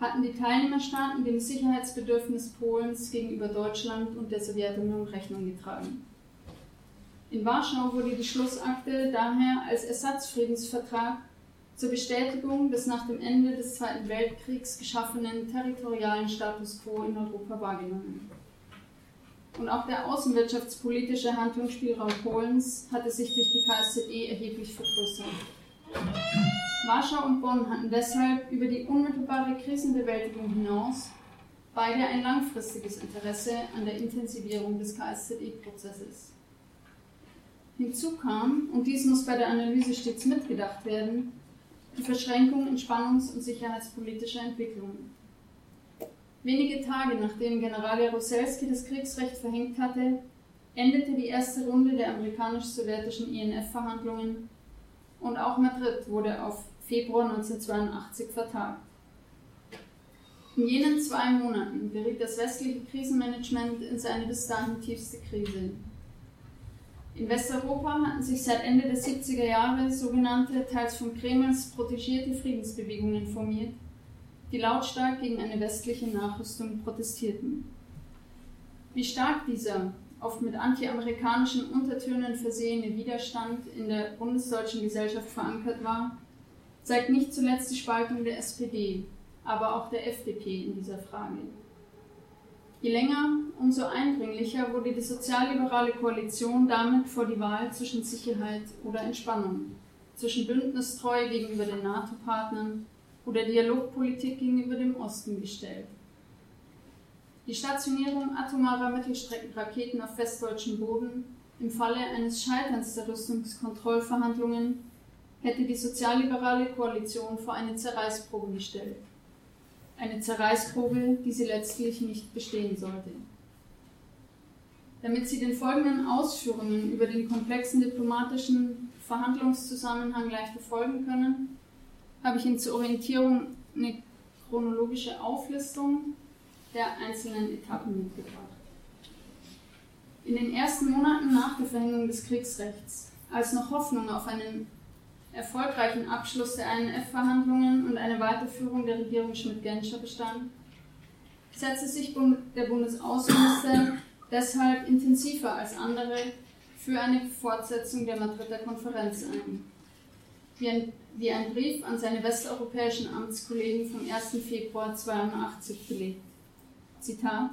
C: hatten die Teilnehmerstaaten dem Sicherheitsbedürfnis Polens gegenüber Deutschland und der Sowjetunion Rechnung getragen. In Warschau wurde die Schlussakte daher als Ersatzfriedensvertrag zur Bestätigung des nach dem Ende des Zweiten Weltkriegs geschaffenen territorialen Status quo in Europa wahrgenommen. Und auch der außenwirtschaftspolitische Handlungsspielraum Polens hatte sich durch die KSZE erheblich vergrößert. Warschau und Bonn hatten deshalb über die unmittelbare Krisenbewältigung hinaus beide ein langfristiges Interesse an der Intensivierung des KSZE-Prozesses. Hinzu kam, und dies muss bei der Analyse stets mitgedacht werden, die Verschränkung in spannungs- und sicherheitspolitischer Entwicklungen. Wenige Tage nachdem General Jaruzelski das Kriegsrecht verhängt hatte, endete die erste Runde der amerikanisch-sowjetischen INF-Verhandlungen und auch Madrid wurde auf Februar 1982 vertagt. In jenen zwei Monaten geriet das westliche Krisenmanagement in seine bis dahin tiefste Krise. In Westeuropa hatten sich seit Ende der 70er Jahre sogenannte, teils von Kremls protegierte Friedensbewegungen formiert, die lautstark gegen eine westliche Nachrüstung protestierten. Wie stark dieser oft mit antiamerikanischen Untertönen versehene Widerstand in der bundesdeutschen Gesellschaft verankert war, zeigt nicht zuletzt die Spaltung der SPD, aber auch der FDP in dieser Frage. Je länger, umso eindringlicher wurde die sozialliberale Koalition damit vor die Wahl zwischen Sicherheit oder Entspannung, zwischen Bündnistreue gegenüber den NATO-Partnern oder Dialogpolitik gegenüber dem Osten gestellt. Die Stationierung atomarer Mittelstreckenraketen auf westdeutschem Boden im Falle eines Scheiterns der Rüstungskontrollverhandlungen hätte die sozialliberale Koalition vor eine Zerreißprobe gestellt. Eine Zerreißprobe, die sie letztlich nicht bestehen sollte. Damit Sie den folgenden Ausführungen über den komplexen diplomatischen Verhandlungszusammenhang leichter folgen können, habe ich Ihnen zur Orientierung eine chronologische Auflistung der einzelnen Etappen mitgebracht. In den ersten Monaten nach der Verhängung des Kriegsrechts, als noch Hoffnung auf einen erfolgreichen Abschluss der INF-Verhandlungen und eine Weiterführung der Regierung Schmidt-Genscher bestand, setzte sich der Bundesaußenminister deshalb intensiver als andere für eine Fortsetzung der Madrider Konferenz ein. Wie ein, wie ein Brief an seine westeuropäischen Amtskollegen vom 1. Februar 1982 belegt. Zitat: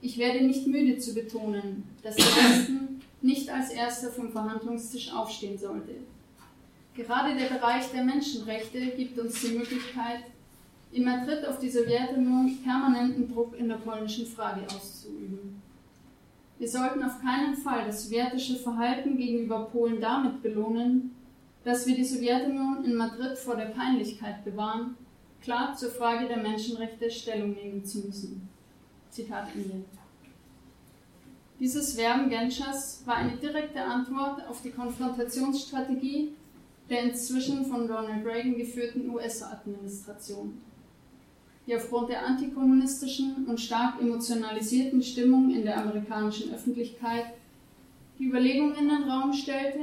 C: Ich werde nicht müde zu betonen, dass der Westen nicht als erster vom Verhandlungstisch aufstehen sollte. Gerade der Bereich der Menschenrechte gibt uns die Möglichkeit, in Madrid auf die Sowjetunion permanenten Druck in der polnischen Frage auszuüben. Wir sollten auf keinen Fall das sowjetische Verhalten gegenüber Polen damit belohnen, dass wir die Sowjetunion in Madrid vor der Peinlichkeit bewahren, klar zur Frage der Menschenrechte Stellung nehmen zu müssen. Zitat Ende. Dieses Werben Genschers war eine direkte Antwort auf die Konfrontationsstrategie der inzwischen von Ronald Reagan geführten US-Administration, die aufgrund der antikommunistischen und stark emotionalisierten Stimmung in der amerikanischen Öffentlichkeit die Überlegung in den Raum stellte,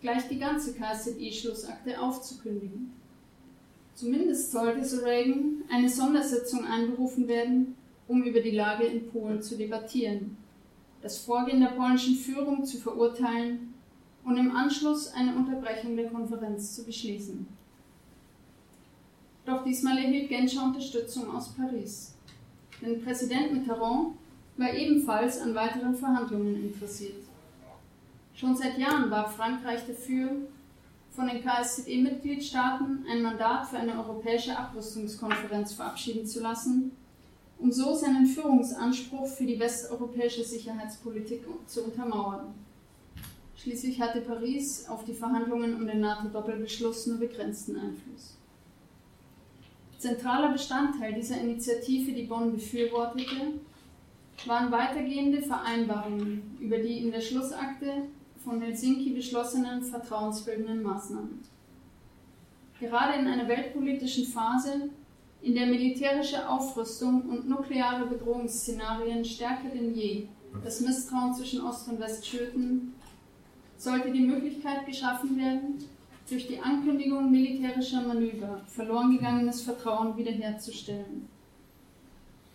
C: gleich die ganze KZI-Schlussakte aufzukündigen. Zumindest sollte, so Reagan, eine Sondersitzung einberufen werden, um über die Lage in Polen zu debattieren, das Vorgehen der polnischen Führung zu verurteilen und im Anschluss eine Unterbrechung der Konferenz zu beschließen. Doch diesmal erhielt Genscher Unterstützung aus Paris. Denn Präsident Mitterrand war ebenfalls an weiteren Verhandlungen interessiert. Schon seit Jahren war Frankreich dafür, von den KSZE-Mitgliedstaaten ein Mandat für eine europäische Abrüstungskonferenz verabschieden zu lassen, um so seinen Führungsanspruch für die westeuropäische Sicherheitspolitik zu untermauern. Schließlich hatte Paris auf die Verhandlungen um den NATO-Doppelbeschluss nur begrenzten Einfluss. Zentraler Bestandteil dieser Initiative, die Bonn befürwortete, waren weitergehende Vereinbarungen über die in der Schlussakte von Helsinki beschlossenen vertrauensbildenden Maßnahmen. Gerade in einer weltpolitischen Phase, in der militärische Aufrüstung und nukleare Bedrohungsszenarien stärker denn je das Misstrauen zwischen Ost und West schürten, sollte die Möglichkeit geschaffen werden, durch die Ankündigung militärischer Manöver verloren gegangenes Vertrauen wiederherzustellen.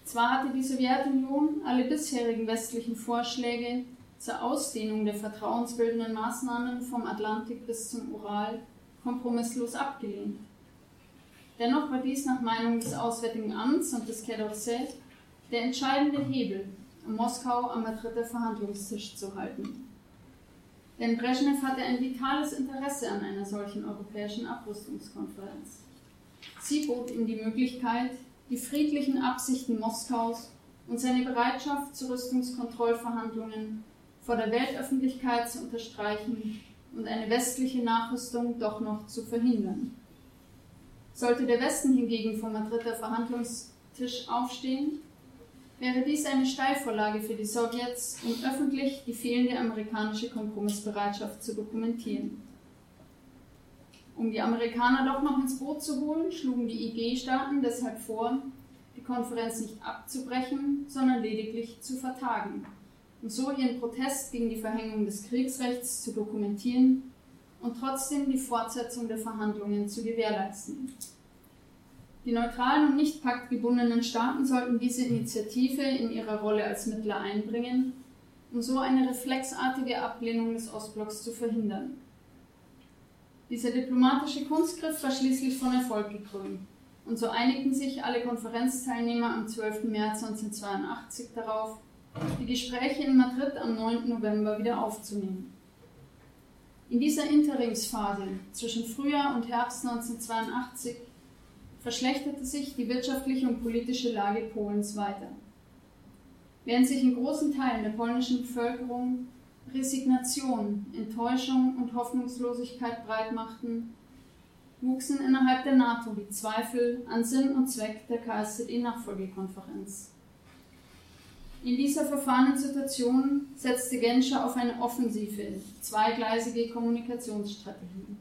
C: Zwar hatte die Sowjetunion alle bisherigen westlichen Vorschläge zur Ausdehnung der vertrauensbildenden Maßnahmen vom Atlantik bis zum Ural kompromisslos abgelehnt. Dennoch war dies nach Meinung des Auswärtigen Amts und des d'Orsay der entscheidende Hebel, um Moskau am Madrider Verhandlungstisch zu halten. Denn Brezhnev hatte ein vitales Interesse an einer solchen europäischen Abrüstungskonferenz. Sie bot ihm die Möglichkeit, die friedlichen Absichten Moskaus und seine Bereitschaft zu Rüstungskontrollverhandlungen vor der Weltöffentlichkeit zu unterstreichen und eine westliche Nachrüstung doch noch zu verhindern. Sollte der Westen hingegen vom Madrider Verhandlungstisch aufstehen, wäre dies eine Steilvorlage für die Sowjets, um öffentlich die fehlende amerikanische Kompromissbereitschaft zu dokumentieren. Um die Amerikaner doch noch ins Boot zu holen, schlugen die IG-Staaten deshalb vor, die Konferenz nicht abzubrechen, sondern lediglich zu vertagen und so ihren Protest gegen die Verhängung des Kriegsrechts zu dokumentieren und trotzdem die Fortsetzung der Verhandlungen zu gewährleisten. Die neutralen und nicht paktgebundenen Staaten sollten diese Initiative in ihrer Rolle als Mittler einbringen, um so eine reflexartige Ablehnung des Ostblocks zu verhindern. Dieser diplomatische Kunstgriff war schließlich von Erfolg gekrönt, und so einigten sich alle Konferenzteilnehmer am 12. März 1982 darauf, die Gespräche in Madrid am 9. November wieder aufzunehmen. In dieser Interimsphase zwischen Frühjahr und Herbst 1982 verschlechterte sich die wirtschaftliche und politische Lage Polens weiter. Während sich in großen Teilen der polnischen Bevölkerung Resignation, Enttäuschung und Hoffnungslosigkeit breitmachten, wuchsen innerhalb der NATO die Zweifel an Sinn und Zweck der KSZE-Nachfolgekonferenz. In dieser verfahrenen Situation setzte Genscher auf eine offensive, zweigleisige Kommunikationsstrategie.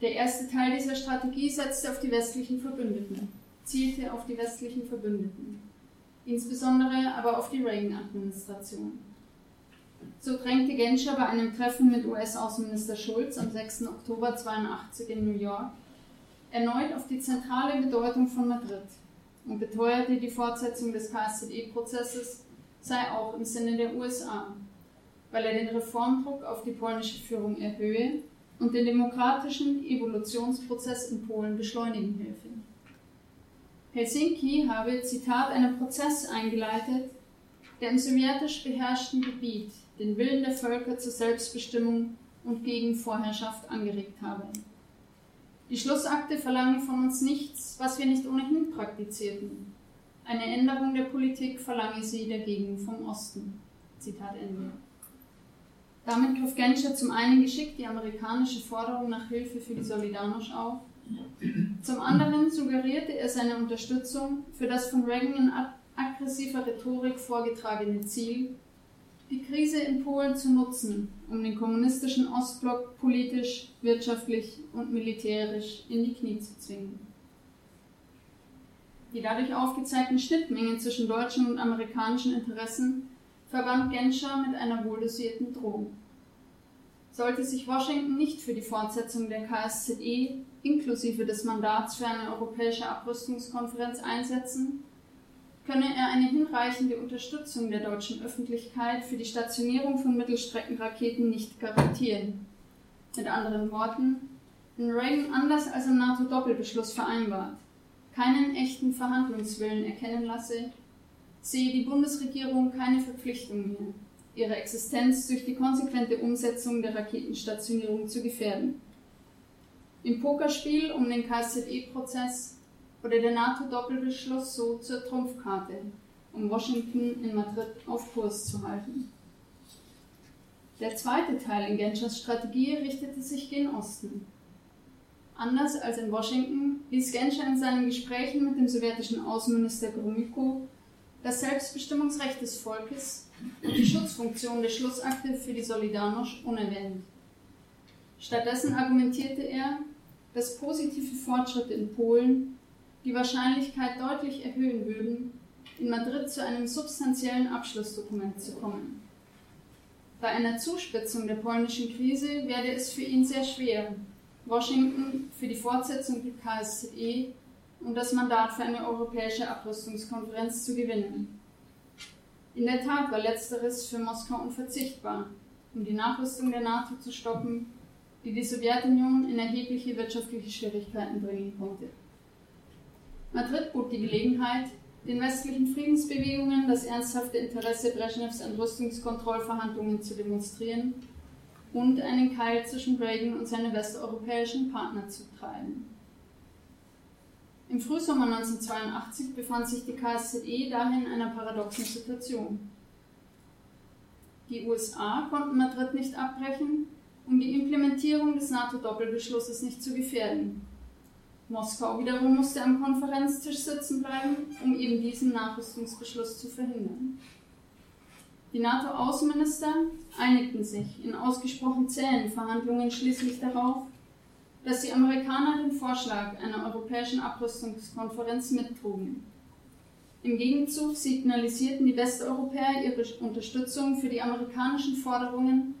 C: Der erste Teil dieser Strategie setzte auf die westlichen Verbündeten, zielte auf die westlichen Verbündeten, insbesondere aber auf die Reagan-Administration. So drängte Genscher bei einem Treffen mit US-Außenminister Schulz am 6. Oktober 1982 in New York erneut auf die zentrale Bedeutung von Madrid und beteuerte, die Fortsetzung des KSZE-Prozesses sei auch im Sinne der USA, weil er den Reformdruck auf die polnische Führung erhöhe und den demokratischen Evolutionsprozess in Polen beschleunigen helfe. Helsinki habe, Zitat, einen Prozess eingeleitet, der im sowjetisch beherrschten Gebiet den Willen der Völker zur Selbstbestimmung und gegen Vorherrschaft angeregt habe. Die Schlussakte verlangen von uns nichts, was wir nicht ohnehin praktizierten. Eine Änderung der Politik verlange sie dagegen vom Osten. Zitat Ende. Damit griff Genscher zum einen geschickt die amerikanische Forderung nach Hilfe für die Solidarność auf, zum anderen suggerierte er seine Unterstützung für das von Reagan in aggressiver Rhetorik vorgetragene Ziel, die Krise in Polen zu nutzen, um den kommunistischen Ostblock politisch, wirtschaftlich und militärisch in die Knie zu zwingen. Die dadurch aufgezeigten Schnittmengen zwischen deutschen und amerikanischen Interessen verband Genscher mit einer wohldosierten Drohung. Sollte sich Washington nicht für die Fortsetzung der KSZE inklusive des Mandats für eine europäische Abrüstungskonferenz einsetzen, könne er eine hinreichende Unterstützung der deutschen Öffentlichkeit für die Stationierung von Mittelstreckenraketen nicht garantieren. Mit anderen Worten, wenn Reagan anders als im NATO-Doppelbeschluss vereinbart, keinen echten Verhandlungswillen erkennen lasse, sehe die Bundesregierung keine Verpflichtung mehr, ihre Existenz durch die konsequente Umsetzung der Raketenstationierung zu gefährden. Im Pokerspiel um den KZE-Prozess wurde der NATO-Doppelbeschluss so zur Trumpfkarte, um Washington in Madrid auf Kurs zu halten. Der zweite Teil in Genschers Strategie richtete sich gen Osten. Anders als in Washington ließ Genscher in seinen Gesprächen mit dem sowjetischen Außenminister Gromyko das Selbstbestimmungsrecht des Volkes und die Schutzfunktion der Schlussakte für die Solidarność unerwähnt. Stattdessen argumentierte er, dass positive Fortschritte in Polen die Wahrscheinlichkeit deutlich erhöhen würden, in Madrid zu einem substanziellen Abschlussdokument zu kommen. Bei einer Zuspitzung der polnischen Krise werde es für ihn sehr schwer, Washington für die Fortsetzung der KSZE und das Mandat für eine europäische Abrüstungskonferenz zu gewinnen. In der Tat war letzteres für Moskau unverzichtbar, um die Nachrüstung der NATO zu stoppen die die Sowjetunion in erhebliche wirtschaftliche Schwierigkeiten bringen konnte. Madrid bot die Gelegenheit, den westlichen Friedensbewegungen das ernsthafte Interesse Brezhnevs an Rüstungskontrollverhandlungen zu demonstrieren und einen Keil zwischen Reagan und seine westeuropäischen Partner zu treiben. Im Frühsommer 1982 befand sich die KSZE dahin in einer paradoxen Situation. Die USA konnten Madrid nicht abbrechen, um die Implementierung des NATO-Doppelbeschlusses nicht zu gefährden. Moskau wiederum musste am Konferenztisch sitzen bleiben, um eben diesen Nachrüstungsbeschluss zu verhindern. Die NATO-Außenminister einigten sich in ausgesprochen zähen Verhandlungen schließlich darauf, dass die Amerikaner den Vorschlag einer europäischen Abrüstungskonferenz mittrugen. Im Gegenzug signalisierten die Westeuropäer ihre Unterstützung für die amerikanischen Forderungen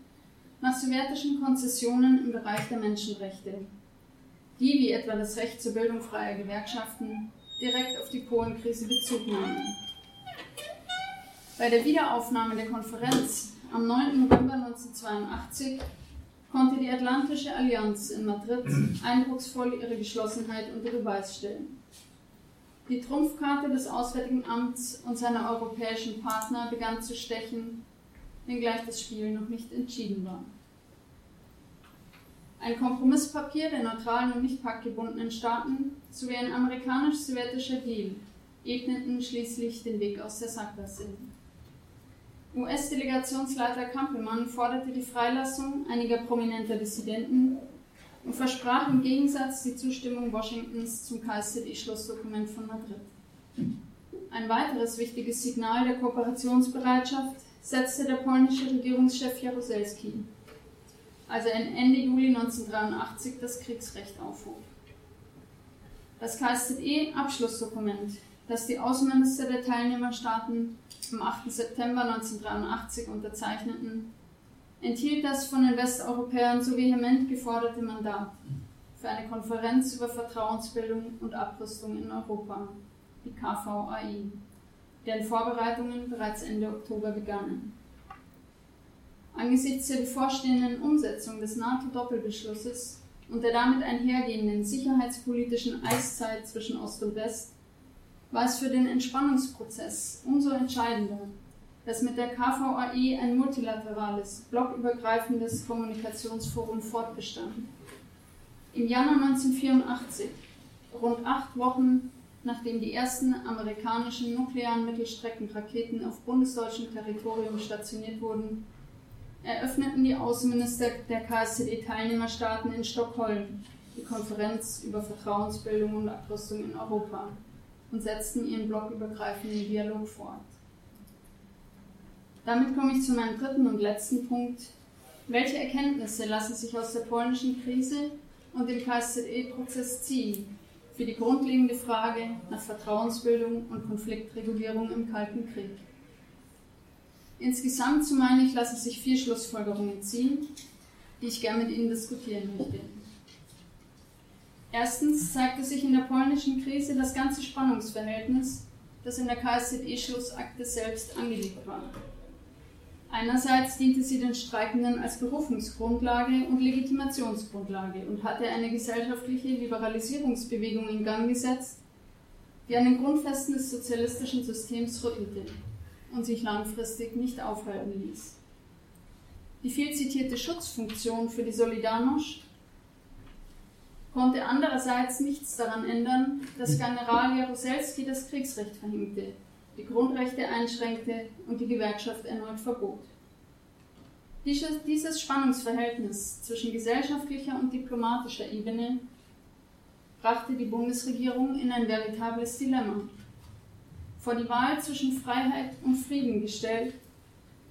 C: nach sowjetischen Konzessionen im Bereich der Menschenrechte, die wie etwa das Recht zur Bildung freier Gewerkschaften direkt auf die Polenkrise Bezug nahmen. Bei der Wiederaufnahme der Konferenz am 9. November 1982 konnte die Atlantische Allianz in Madrid eindrucksvoll ihre Geschlossenheit unter Beweis stellen. Die Trumpfkarte des Auswärtigen Amts und seiner europäischen Partner begann zu stechen wenngleich das Spiel noch nicht entschieden war. Ein Kompromisspapier der neutralen und nicht paktgebundenen Staaten sowie ein amerikanisch-sowjetischer Deal ebneten schließlich den Weg aus der Sackgasse. US-Delegationsleiter Kampelmann forderte die Freilassung einiger prominenter Dissidenten und versprach im Gegensatz die Zustimmung Washingtons zum KSZE-Schlussdokument von Madrid. Ein weiteres wichtiges Signal der Kooperationsbereitschaft setzte der polnische Regierungschef Jaruzelski, als er Ende Juli 1983 das Kriegsrecht aufhob. Das KSZE-Abschlussdokument, das die Außenminister der Teilnehmerstaaten am 8. September 1983 unterzeichneten, enthielt das von den Westeuropäern so vehement geforderte Mandat für eine Konferenz über Vertrauensbildung und Abrüstung in Europa, die KVAI, deren Vorbereitungen bereits Ende Oktober begannen. Angesichts der bevorstehenden Umsetzung des NATO-Doppelbeschlusses und der damit einhergehenden sicherheitspolitischen Eiszeit zwischen Ost und West war es für den Entspannungsprozess umso entscheidender, dass mit der KVAI ein multilaterales, blockübergreifendes Kommunikationsforum fortbestand. Im Januar 1984, rund acht Wochen nachdem die ersten amerikanischen nuklearen Mittelstreckenraketen auf bundesdeutschem Territorium stationiert wurden, eröffneten die Außenminister der KSZE-Teilnehmerstaaten in Stockholm die Konferenz über Vertrauensbildung und Abrüstung in Europa und setzten ihren blockübergreifenden Dialog fort. Damit komme ich zu meinem dritten und letzten Punkt. Welche Erkenntnisse lassen sich aus der polnischen Krise und dem KSZE-Prozess ziehen für die grundlegende Frage nach Vertrauensbildung und Konfliktregulierung im Kalten Krieg? Insgesamt, so meine ich, lassen sich vier Schlussfolgerungen ziehen, die ich gerne mit Ihnen diskutieren möchte. Erstens zeigte sich in der polnischen Krise das ganze Spannungsverhältnis, das in der KSZE-Schlussakte selbst angelegt war. Einerseits diente sie den Streikenden als Berufungsgrundlage und Legitimationsgrundlage und hatte eine gesellschaftliche Liberalisierungsbewegung in Gang gesetzt, die an den Grundfesten des sozialistischen Systems rüttelte und sich langfristig nicht aufhalten ließ. Die viel zitierte Schutzfunktion für die Solidarność konnte andererseits nichts daran ändern, dass General Jaruzelski das Kriegsrecht verhängte, die Grundrechte einschränkte und die Gewerkschaft erneut verbot. Dieses Spannungsverhältnis zwischen gesellschaftlicher und diplomatischer Ebene brachte die Bundesregierung in ein veritables Dilemma. Vor die Wahl zwischen Freiheit und Frieden gestellt,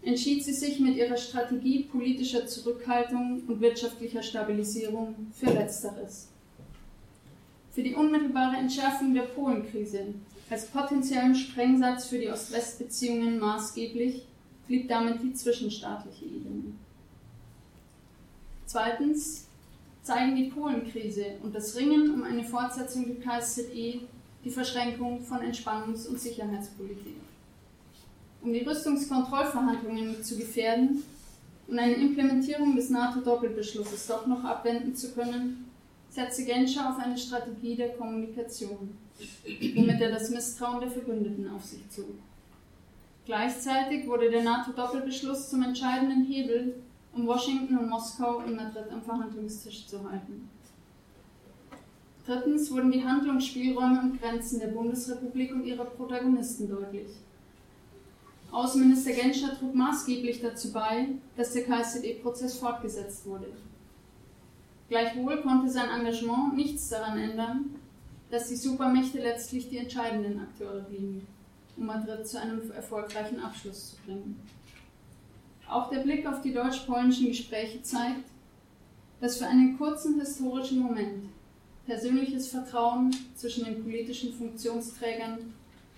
C: entschied sie sich mit ihrer Strategie politischer Zurückhaltung und wirtschaftlicher Stabilisierung für Letzteres. Für die unmittelbare Entschärfung der Polenkrise als potenziellen Sprengsatz für die Ost-West-Beziehungen maßgeblich blieb damit die zwischenstaatliche Ebene. Zweitens zeigen die Polenkrise und das Ringen um eine Fortsetzung der KSZE die Verschränkung von Entspannungs- und Sicherheitspolitik. Um die Rüstungskontrollverhandlungen zu gefährden und eine Implementierung des NATO-Doppelbeschlusses doch noch abwenden zu können, setzte Genscher auf eine Strategie der Kommunikation, womit er das Misstrauen der Verbündeten auf sich zog. Gleichzeitig wurde der NATO-Doppelbeschluss zum entscheidenden Hebel, um Washington und Moskau in Madrid am Verhandlungstisch zu halten. Drittens wurden die Handlungsspielräume und Grenzen der Bundesrepublik und ihrer Protagonisten deutlich. Außenminister Genscher trug maßgeblich dazu bei, dass der KSZE-Prozess fortgesetzt wurde. Gleichwohl konnte sein Engagement nichts daran ändern, dass die Supermächte letztlich die entscheidenden Akteure blieben, um Madrid zu einem erfolgreichen Abschluss zu bringen. Auch der Blick auf die deutsch-polnischen Gespräche zeigt, dass für einen kurzen historischen Moment persönliches Vertrauen zwischen den politischen Funktionsträgern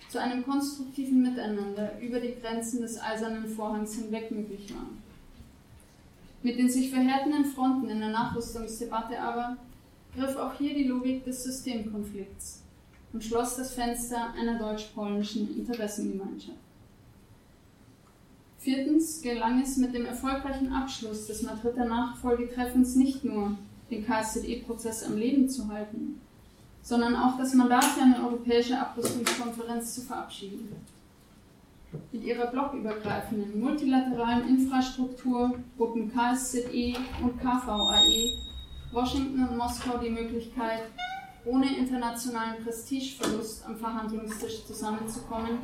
C: zu einem konstruktiven Miteinander über die Grenzen des eisernen Vorhangs hinweg möglich war. Mit den sich verhärtenden Fronten in der Nachrüstungsdebatte aber griff auch hier die Logik des Systemkonflikts und schloss das Fenster einer deutsch-polnischen Interessengemeinschaft. Viertens gelang es mit dem erfolgreichen Abschluss des Madrider Nachfolgetreffens nicht nur, den KSZE-Prozess am Leben zu halten, sondern auch das Mandat für eine europäische Abrüstungskonferenz zu verabschieden. Mit ihrer blockübergreifenden multilateralen Infrastruktur boten KSZE und KVAE Washington und Moskau die Möglichkeit, ohne internationalen Prestigeverlust am Verhandlungstisch zusammenzukommen,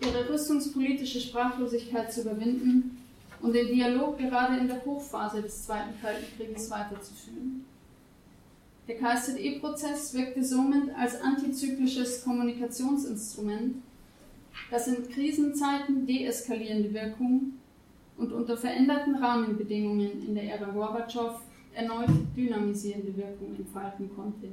C: ihre rüstungspolitische Sprachlosigkeit zu überwinden und den Dialog gerade in der Hochphase des Zweiten Kalten Krieges weiterzuführen. Der KSZE-Prozess wirkte somit als antizyklisches Kommunikationsinstrument, das in Krisenzeiten deeskalierende Wirkung und unter veränderten Rahmenbedingungen in der Ära Gorbatschow erneut dynamisierende Wirkung entfalten konnte.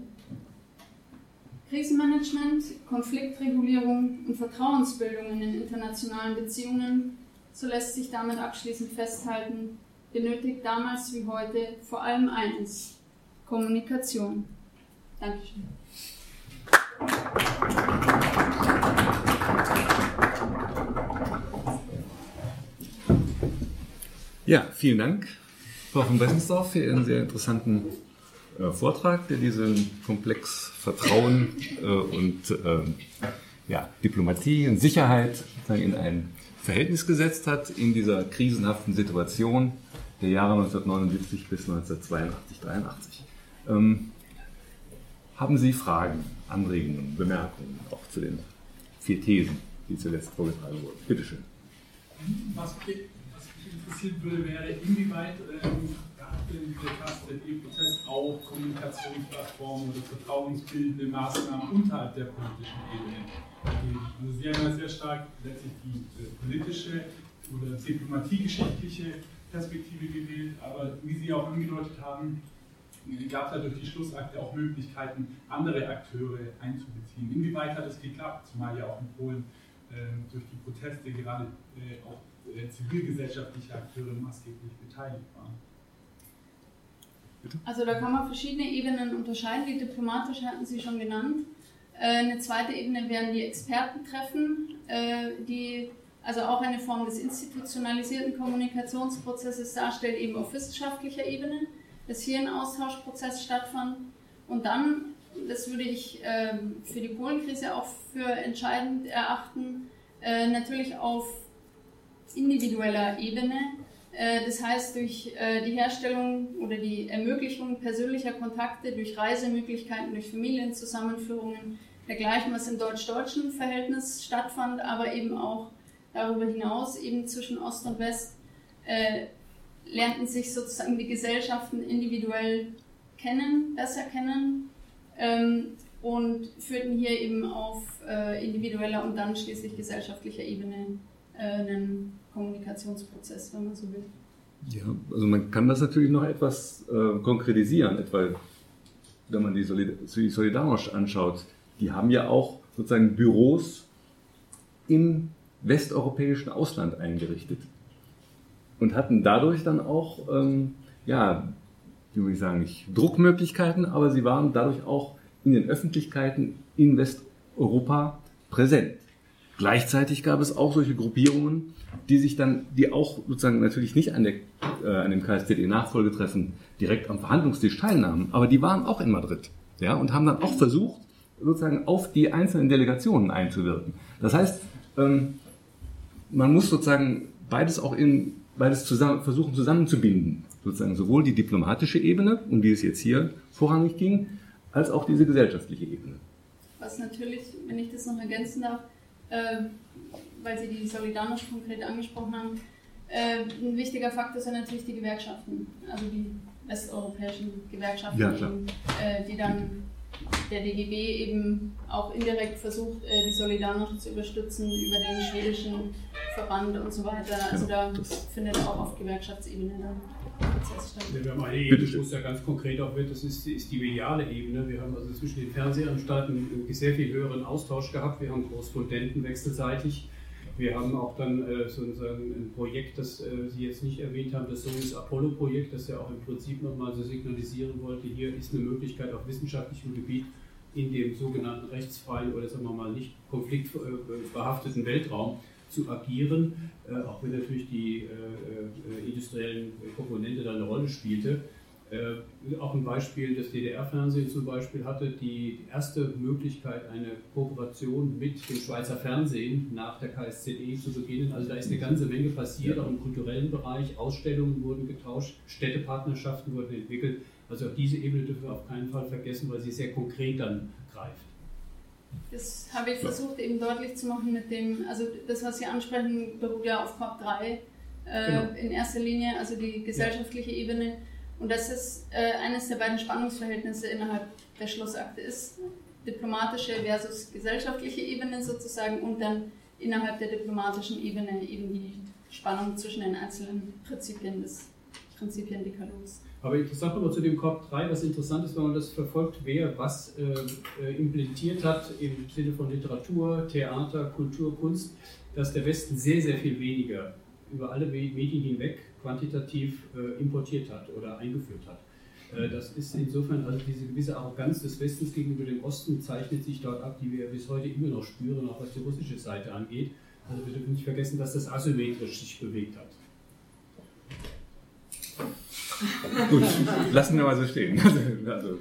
C: Krisenmanagement, Konfliktregulierung und Vertrauensbildung in den internationalen Beziehungen, so lässt sich damit abschließend festhalten, benötigt damals wie heute vor allem eines, Kommunikation. Dankeschön.
B: Ja, vielen Dank, Frau von Wessensdorf, für Ihren sehr interessanten äh, Vortrag, der diesen Komplex Vertrauen äh, und äh, ja, Diplomatie und Sicherheit in ein Verhältnis gesetzt hat in dieser krisenhaften Situation der Jahre 1979 bis 1982, 83. Ähm, haben Sie Fragen, Anregungen, Bemerkungen auch zu den vier Thesen, die zuletzt vorgetragen wurden? Bitte schön.
D: Was mich, interessieren würde, wäre, inwieweit ähm, KSZE-Prozess auch Kommunikationsplattformen oder vertrauensbildende Maßnahmen unterhalb der politischen Ebene Also Sie haben ja sehr stark letztlich die äh, politische oder diplomatiegeschichtliche Perspektive gewählt, aber wie Sie auch angedeutet haben, gab es ja durch die Schlussakte auch Möglichkeiten, andere Akteure einzubeziehen. Inwieweit hat es geklappt, zumal ja auch in Polen äh, durch die Proteste gerade äh, auch äh, zivilgesellschaftliche Akteure maßgeblich beteiligt waren?
C: Also da kann man verschiedene Ebenen unterscheiden. Die diplomatische hatten Sie schon genannt. Äh, eine zweite Ebene wären die Expertentreffen, äh, die also auch eine Form des institutionalisierten Kommunikationsprozesses darstellt, eben auf wissenschaftlicher Ebene dass hier ein Austauschprozess stattfand. Und dann, das würde ich äh, für die Polenkrise auch für entscheidend erachten, äh, natürlich auf individueller Ebene. Äh, das heißt, durch äh, die Herstellung oder die Ermöglichung persönlicher Kontakte, durch Reisemöglichkeiten, durch Familienzusammenführungen, dergleichen, was im deutsch-deutschen Verhältnis stattfand, aber eben auch darüber hinaus, eben zwischen Ost und West, äh, lernten sich sozusagen die Gesellschaften individuell kennen, besser kennen ähm, und führten hier eben auf äh, individueller und dann schließlich gesellschaftlicher Ebene einen Kommunikationsprozess, wenn man so will.
B: Ja, also man kann das natürlich noch etwas äh, konkretisieren, etwa wenn man die, Solid Solidarność anschaut, die haben ja auch sozusagen Büros im westeuropäischen Ausland eingerichtet und hatten dadurch dann auch, ähm, ja, wie würde ich sagen, nicht Druckmöglichkeiten, aber sie waren dadurch auch in den Öffentlichkeiten in Westeuropa präsent. Gleichzeitig gab es auch solche Gruppierungen, die sich dann, die auch sozusagen natürlich nicht an, der, äh, an dem KSZE-Nachfolgetreffen direkt am Verhandlungstisch teilnahmen, aber die waren auch in Madrid ja, und haben dann auch versucht, sozusagen auf die einzelnen Delegationen einzuwirken. Das heißt, ähm, man muss sozusagen beides auch in beides zusammen, versuchen zusammenzubinden. Sozusagen sowohl die diplomatische Ebene, um die es jetzt hier vorrangig ging, als auch diese gesellschaftliche Ebene.
C: Was natürlich, wenn ich das noch ergänzen darf, weil Sie die Solidarność konkret angesprochen haben, äh, ein wichtiger Faktor sind natürlich die Gewerkschaften, also die westeuropäischen Gewerkschaften, ja, eben, äh, die dann der DGB eben auch indirekt versucht, äh, die Solidarność zu unterstützen über den schwedischen Verband und so weiter. Also da findet auch auf Gewerkschaftsebene dann
D: Prozess statt. Ja, wir haben eine Ebene, wo es ja ganz konkret auch wird, das ist, ist die mediale Ebene. Wir haben also zwischen den Fernsehanstalten einen sehr viel höheren Austausch gehabt. Wir haben Korrespondenten wechselseitig wir haben auch dann äh, so ein Projekt, das äh, Sie jetzt nicht erwähnt haben, das Soyuz Apollo-Projekt, das ja auch im Prinzip nochmal so signalisieren wollte, hier ist eine Möglichkeit auf wissenschaftlichem Gebiet in dem sogenannten rechtsfreien oder sagen wir mal nicht konfliktbehafteten Weltraum zu agieren, äh, auch wenn natürlich die äh, äh, industriellen Komponente da eine Rolle spielte. Äh, auch ein Beispiel, das DDR-Fernsehen zum Beispiel hatte die erste Möglichkeit, eine Kooperation mit dem Schweizer Fernsehen nach der KSZE zu beginnen. Also da ist eine ganze Menge passiert, auch im kulturellen Bereich. Ausstellungen wurden getauscht, Städtepartnerschaften wurden entwickelt. Also auch diese Ebene dürfen wir auf keinen Fall vergessen, weil sie sehr konkret dann greift.
C: Das habe ich versucht eben deutlich zu machen mit dem, also das, was Sie ansprechen, beruht ja auf COP 3 äh, genau. in erster Linie, also die gesellschaftliche ja. Ebene und das ist äh, eines der beiden Spannungsverhältnisse innerhalb der Schlussakte ist. Diplomatische versus gesellschaftliche Ebene sozusagen und dann innerhalb der diplomatischen Ebene eben die Spannung zwischen den einzelnen Prinzipien des Prinzipiendekalogs.
D: Aber interessant nochmal zu dem Korb 3, was interessant ist, wenn man das verfolgt, wer was äh, äh, implementiert hat im Sinne von Literatur, Theater, Kultur, Kunst, dass der Westen sehr, sehr viel weniger über alle Medien hinweg quantitativ äh, importiert hat oder eingeführt hat. Äh, das ist insofern, also diese gewisse Arroganz des Westens gegenüber dem Osten zeichnet sich dort ab, die wir bis heute immer noch spüren, auch was die russische Seite angeht. Also wir dürfen nicht vergessen, dass das asymmetrisch sich bewegt hat.
B: Gut, lassen wir mal so stehen. Also,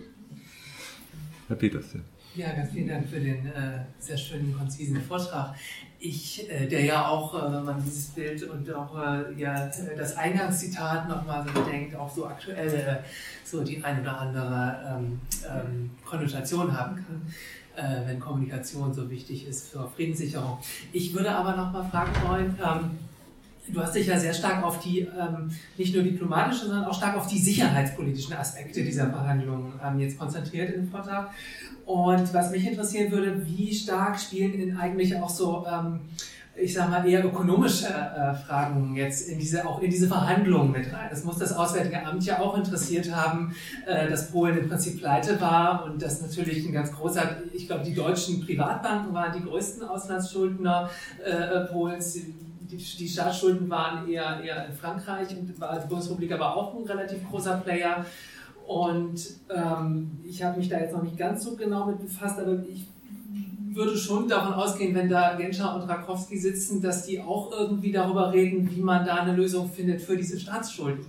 B: Herr Peters. Ja.
E: Ja, ganz vielen Dank für den äh, sehr schönen, konzisen Vortrag. Ich, äh, der ja auch, äh, wenn man dieses Bild und auch äh, ja, das Eingangszitat nochmal so bedenkt, auch so aktuell äh, so die ein oder andere ähm, ähm, Konnotation haben kann, äh, wenn Kommunikation so wichtig ist für Friedenssicherung. Ich würde aber nochmal fragen wollen, ähm, Du hast dich ja sehr stark auf die, ähm, nicht nur diplomatischen, sondern auch stark auf die sicherheitspolitischen Aspekte dieser Verhandlungen ähm, jetzt konzentriert im Vortrag. Und was mich interessieren würde, wie stark spielen in eigentlich auch so, ähm, ich sag mal, eher ökonomische äh, Fragen jetzt in diese, auch in diese Verhandlungen mit rein. Das muss das Auswärtige Amt ja auch interessiert haben, äh, dass Polen im Prinzip pleite war und dass natürlich ein ganz großer, ich glaube, die deutschen Privatbanken waren die größten Auslandsschuldner äh, Polens die, Staatsschulden waren eher, eher in Frankreich und die Bundesrepublik aber auch ein relativ großer Player. Und ähm, ich habe mich da jetzt noch nicht ganz so genau mit befasst, aber ich würde schon davon ausgehen, wenn da Genscher und Rakowski sitzen, dass die auch irgendwie darüber reden, wie man da eine Lösung findet für diese Staatsschulden.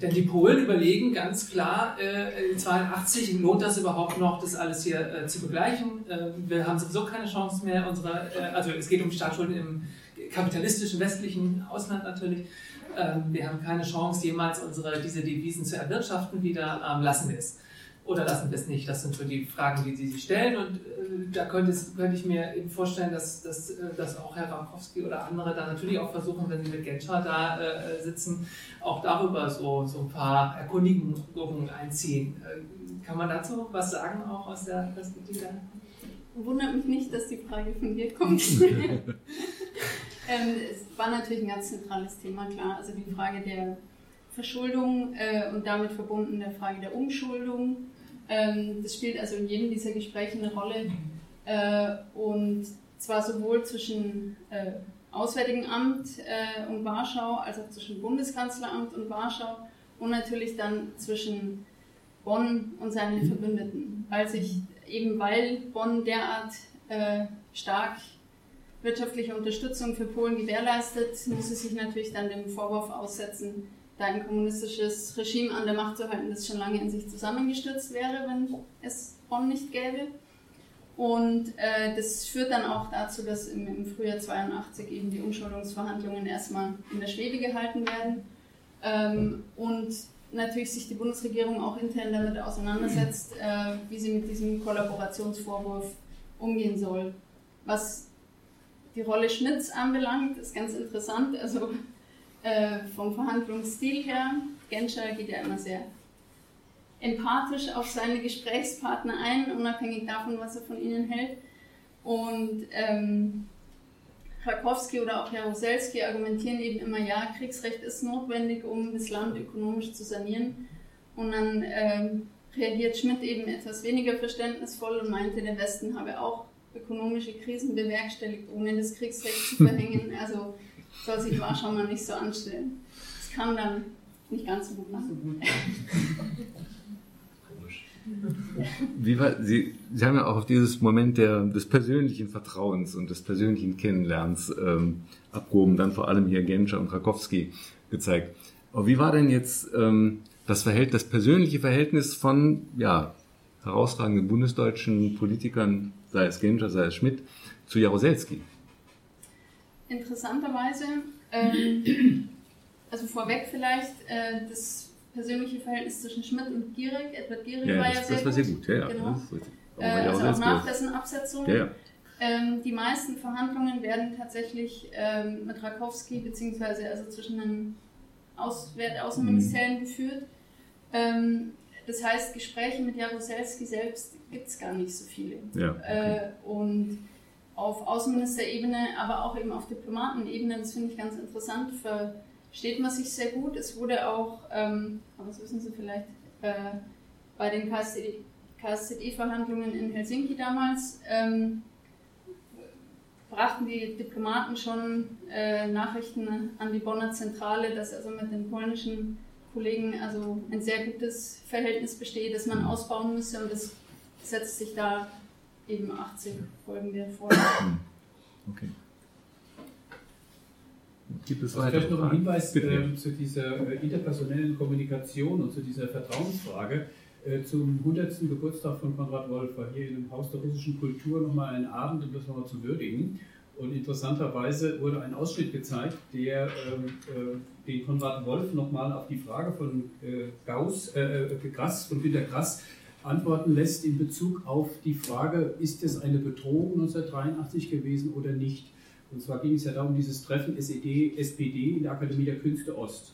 E: Denn die Polen überlegen ganz klar, äh, 82 lohnt das überhaupt noch, das alles hier äh, zu begleichen. Äh, wir haben sowieso keine Chance mehr, unsere, äh, also es geht um Staatsschulden im kapitalistischen westlichen Ausland natürlich. Ähm, wir haben keine Chance, jemals unsere, diese Devisen zu erwirtschaften wieder. Ähm, lassen wir es. Oder lassen wir es nicht? Das sind so die Fragen, die Sie sich stellen. Und äh, da könnte, es, könnte, ich mir eben vorstellen, dass, dass, äh, dass auch Herr Ramkowski oder andere dann natürlich auch versuchen, wenn sie mit Genscher da äh, sitzen, auch darüber so, so ein paar Erkundigungen einziehen. Äh, kann man dazu was sagen, auch aus der Perspektive?
C: Wundert mich nicht, dass die Frage von dir kommt. Ähm, es war natürlich ein ganz zentrales Thema, klar. Also die Frage der Verschuldung äh, und damit verbunden der Frage der Umschuldung. Ähm, das spielt also in jedem dieser Gespräche eine Rolle. Äh, und zwar sowohl zwischen äh, Auswärtigen Amt äh, und Warschau, als auch zwischen Bundeskanzleramt und Warschau und natürlich dann zwischen Bonn und seinen Verbündeten. Weil sich eben weil Bonn derart äh, stark wirtschaftliche Unterstützung für Polen gewährleistet, muss es sich natürlich dann dem Vorwurf aussetzen, da ein kommunistisches Regime an der Macht zu halten, das schon lange in sich zusammengestürzt wäre, wenn es Bonn nicht gäbe. Und äh, das führt dann auch dazu, dass im, im, Frühjahr 82 eben die Umschuldungsverhandlungen erstmal in der Schwebe gehalten werden. Ähm, und natürlich sich die Bundesregierung auch intern damit auseinandersetzt, äh, wie sie mit diesem Kollaborationsvorwurf umgehen soll. Was die Rolle Schmitz anbelangt, ist ganz interessant. Also äh, vom Verhandlungsstil her, Genscher geht ja immer sehr empathisch auf seine Gesprächspartner ein, unabhängig davon, was er von ihnen hält. Und ähm, Krakowski oder auch Jaruzelski argumentieren eben immer, ja, Kriegsrecht ist notwendig, um das Land ökonomisch zu sanieren. Und dann ähm, reagiert Schmidt eben etwas weniger verständnisvoll und meinte, der Westen habe auch ökonomische Krisen bewerkstelligt, ohne das Kriegsrecht zu verhängen. Also soll sich Warschau mal nicht so anstellen. Das kann dann nicht ganz so gut machen.
B: Wie war, Sie, Sie haben ja auch auf dieses Moment der, des persönlichen Vertrauens und des persönlichen Kennenlernens ähm, abgehoben, dann vor allem hier Genscher und Krakowski gezeigt. Aber wie war denn jetzt ähm, das, Verhältnis, das persönliche Verhältnis von ja, herausragenden bundesdeutschen Politikern sei es Genscher, sei es Schmidt, zu Jaroselski?
C: Interessanterweise, ähm, also vorweg vielleicht, äh, das persönliche Verhältnis zwischen Schmidt und Gierig, Edward Gierig
B: ja,
C: war
B: das,
C: ja sehr
B: das war sehr gut, ja, ja.
C: Genau. Äh, also auch nach dessen Absetzung.
B: Ja, ja.
C: Ähm, die meisten Verhandlungen werden tatsächlich ähm, mit Rakowski beziehungsweise also zwischen den Auswärt Außenministerien mhm. geführt. Ähm, das heißt, Gespräche mit Jaroselski selbst gibt es gar nicht so viele.
B: Ja, okay.
C: äh, und auf Außenministerebene, aber auch eben auf Diplomatenebene, das finde ich ganz interessant, ver, steht man sich sehr gut. Es wurde auch, ähm, aber das wissen Sie vielleicht, äh, bei den KSZE-Verhandlungen in Helsinki damals ähm, brachten die Diplomaten schon äh, Nachrichten an die Bonner Zentrale, dass also mit den polnischen Kollegen also ein sehr gutes Verhältnis besteht, das man ausbauen müsse und das setzt sich da eben 80 folgende vor. Okay.
D: Gibt es also vielleicht noch einen Hinweis äh, zu dieser äh, interpersonellen Kommunikation und zu dieser Vertrauensfrage. Äh, zum 100. Geburtstag von Konrad Wolf war hier im Haus der russischen Kultur nochmal ein Abend, um das nochmal zu würdigen. Und interessanterweise wurde ein Ausschnitt gezeigt, der ähm, äh, den Konrad Wolf nochmal auf die Frage von äh, Gauss, äh, äh, Grass, von Günter Grass antworten lässt in Bezug auf die Frage, ist es eine Bedrohung 1983 gewesen oder nicht? Und zwar ging es ja darum, dieses Treffen SED, SPD in der Akademie der Künste Ost.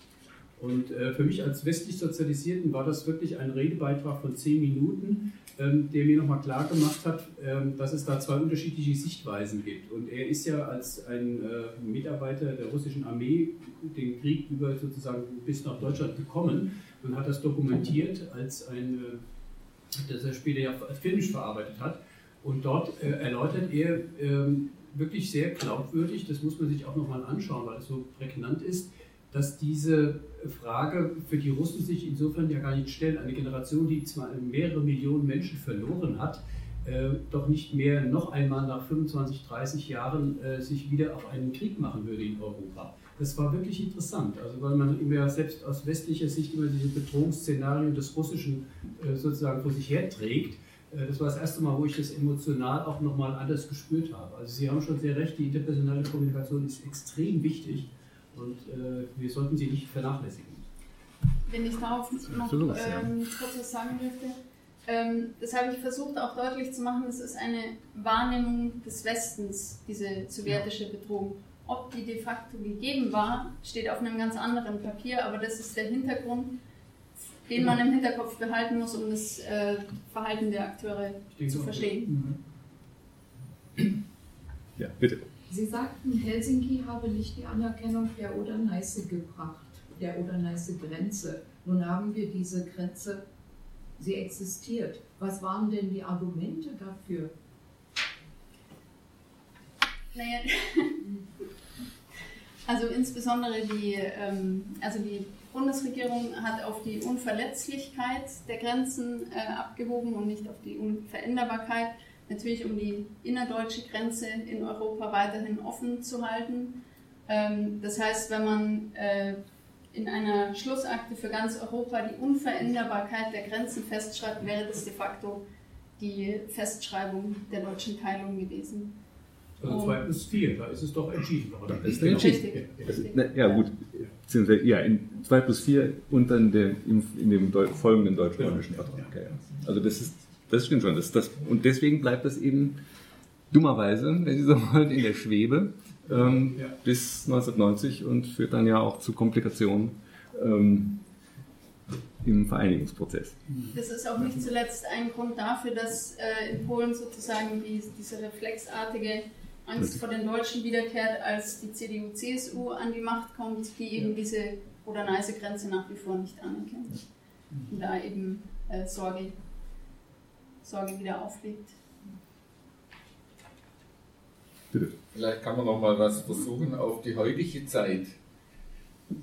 D: Und äh, für mich als westlich Sozialisierten war das wirklich ein Redebeitrag von zehn Minuten, ähm, der mir nochmal klar gemacht hat, ähm, dass es da zwei unterschiedliche Sichtweisen gibt. Und er ist ja als ein äh, Mitarbeiter der russischen Armee den Krieg über sozusagen bis nach Deutschland gekommen und hat das dokumentiert als ein, äh, das er später ja filmisch verarbeitet hat. Und dort äh, erläutert er ähm, wirklich sehr glaubwürdig, das muss man sich auch nochmal anschauen, weil es so prägnant ist, dass diese Frage für die Russen sich insofern ja gar nicht stellt. Eine Generation, die zwar mehrere Millionen Menschen verloren hat, äh, doch nicht mehr noch einmal nach 25, 30 Jahren äh, sich wieder auf einen Krieg machen würde in Europa. Das war wirklich interessant, also weil man immer selbst aus westlicher Sicht immer diese Bedrohungsszenarien des Russischen äh, sozusagen vor sich herträgt. Äh, das war das erste Mal, wo ich das emotional auch nochmal anders gespürt habe. Also Sie haben schon sehr recht, die interpersonale Kommunikation ist extrem wichtig und äh, wir sollten sie nicht vernachlässigen.
C: Wenn ich darauf noch ähm, kurz was sagen dürfte, ähm, das habe ich versucht auch deutlich zu machen, es ist eine Wahrnehmung des Westens, diese sowjetische Bedrohung. Ob die de facto gegeben war, steht auf einem ganz anderen Papier, aber das ist der Hintergrund, den man im Hinterkopf behalten muss, um das äh, Verhalten der Akteure zu verstehen.
B: Ja, bitte.
F: Sie sagten, Helsinki habe nicht die Anerkennung der Oder-Neiße gebracht, der Oder-Neiße-Grenze. Nun haben wir diese Grenze, sie existiert. Was waren denn die Argumente dafür?
C: Naja, also insbesondere die, ähm, also die Bundesregierung hat auf die Unverletzlichkeit der Grenzen äh, abgehoben und nicht auf die Unveränderbarkeit natürlich um die innerdeutsche Grenze in Europa weiterhin offen zu halten. Ähm, das heißt, wenn man äh, in einer Schlussakte für ganz Europa die Unveränderbarkeit der Grenzen festschreibt, wäre das de facto die Festschreibung der deutschen Teilung gewesen.
D: Also 2 plus 4, da ist es doch entschieden worden.
B: Das ist entschieden. Richtig, richtig. Na, ja, gut. Ja, in 2 plus 4 und dann der, in, in dem folgenden deutsch-polnischen Vertrag. Ja. Also das ist das stimmt schon. Das, das, und deswegen bleibt das eben dummerweise, wenn Sie so wollen, in der Schwebe ähm, ja. bis 1990 und führt dann ja auch zu Komplikationen ähm, im Vereinigungsprozess.
C: Das ist auch nicht zuletzt ein Grund dafür, dass äh, in Polen sozusagen die, diese reflexartige Angst vor den Deutschen wiederkehrt, als die CDU-CSU an die Macht kommt, die eben diese Oder-Neiße-Grenze nach wie vor nicht anerkennt. Und da eben äh, Sorge Sorge wieder auflegt.
G: Bitte. Vielleicht kann man noch mal was versuchen auf die heutige Zeit.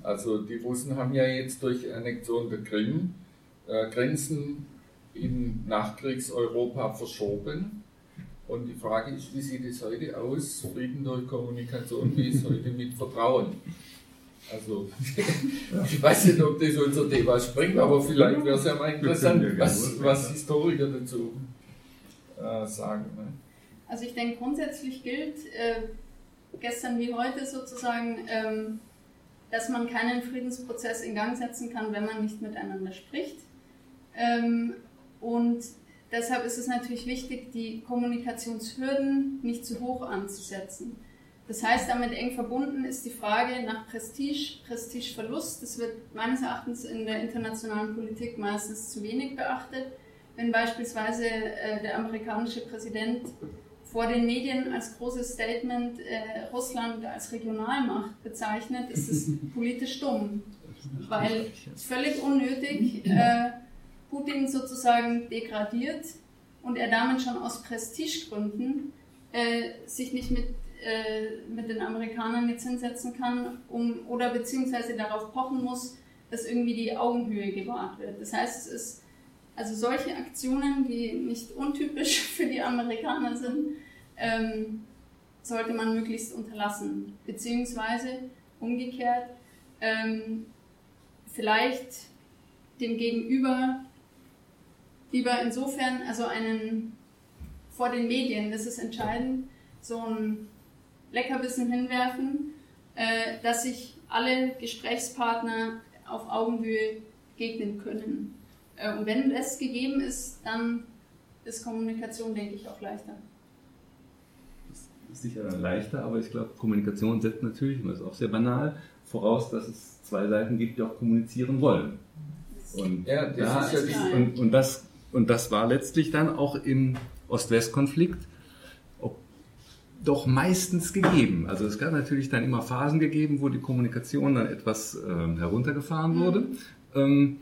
G: Also die Russen haben ja jetzt durch Annexion der Krim äh, Grenzen in Nachkriegseuropa verschoben. Und die Frage ist, wie sieht es heute aus? Frieden durch Kommunikation, wie ist heute mit Vertrauen? Also, ich weiß nicht, ob das unser Thema springt, aber vielleicht wäre es ja mal interessant, was, was Historiker dazu äh, sagen. Ne?
C: Also, ich denke, grundsätzlich gilt äh, gestern wie heute sozusagen, ähm, dass man keinen Friedensprozess in Gang setzen kann, wenn man nicht miteinander spricht. Ähm, und deshalb ist es natürlich wichtig, die Kommunikationshürden nicht zu hoch anzusetzen. Das heißt, damit eng verbunden ist die Frage nach Prestige, Prestigeverlust. Das wird meines Erachtens in der internationalen Politik meistens zu wenig beachtet. Wenn beispielsweise äh, der amerikanische Präsident vor den Medien als großes Statement äh, Russland als Regionalmacht bezeichnet, ist es politisch dumm, weil völlig unnötig äh, Putin sozusagen degradiert und er damit schon aus Prestigegründen äh, sich nicht mit, äh, mit den Amerikanern jetzt hinsetzen kann um, oder beziehungsweise darauf pochen muss, dass irgendwie die Augenhöhe gewahrt wird. Das heißt, es ist also solche Aktionen, die nicht untypisch für die Amerikaner sind, ähm, sollte man möglichst unterlassen. Beziehungsweise umgekehrt, ähm, vielleicht dem Gegenüber lieber insofern, also einen vor den Medien, das ist entscheidend, so ein Leckerbissen hinwerfen, äh, dass sich alle Gesprächspartner auf Augenhöhe begegnen können. Äh, und wenn das gegeben ist, dann ist Kommunikation, denke ich, auch leichter.
B: Das ist sicher dann leichter, aber ich glaube, Kommunikation setzt natürlich, und das ist auch sehr banal, voraus, dass es zwei Seiten gibt, die auch kommunizieren wollen. Und, ja, das, da, ja und, und, das, und das war letztlich dann auch im Ost-West-Konflikt doch meistens gegeben. Also es gab natürlich dann immer Phasen gegeben, wo die Kommunikation dann etwas äh, heruntergefahren wurde. Mhm. Ähm,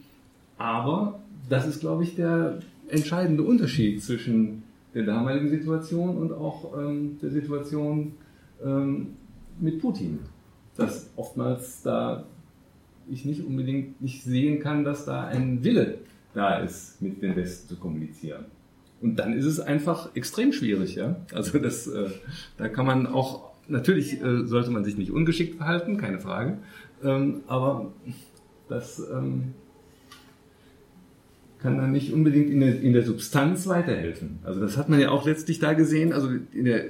B: aber das ist, glaube ich, der entscheidende Unterschied zwischen der damaligen Situation und auch ähm, der Situation ähm, mit Putin. Dass oftmals da ich nicht unbedingt nicht sehen kann, dass da ein Wille da ist, mit dem Westen zu kommunizieren. Und dann ist es einfach extrem schwierig, ja. Also das, äh, da kann man auch, natürlich äh, sollte man sich nicht ungeschickt verhalten, keine Frage. Ähm, aber das ähm, kann dann nicht unbedingt in der, in der Substanz weiterhelfen. Also das hat man ja auch letztlich da gesehen. Also in der,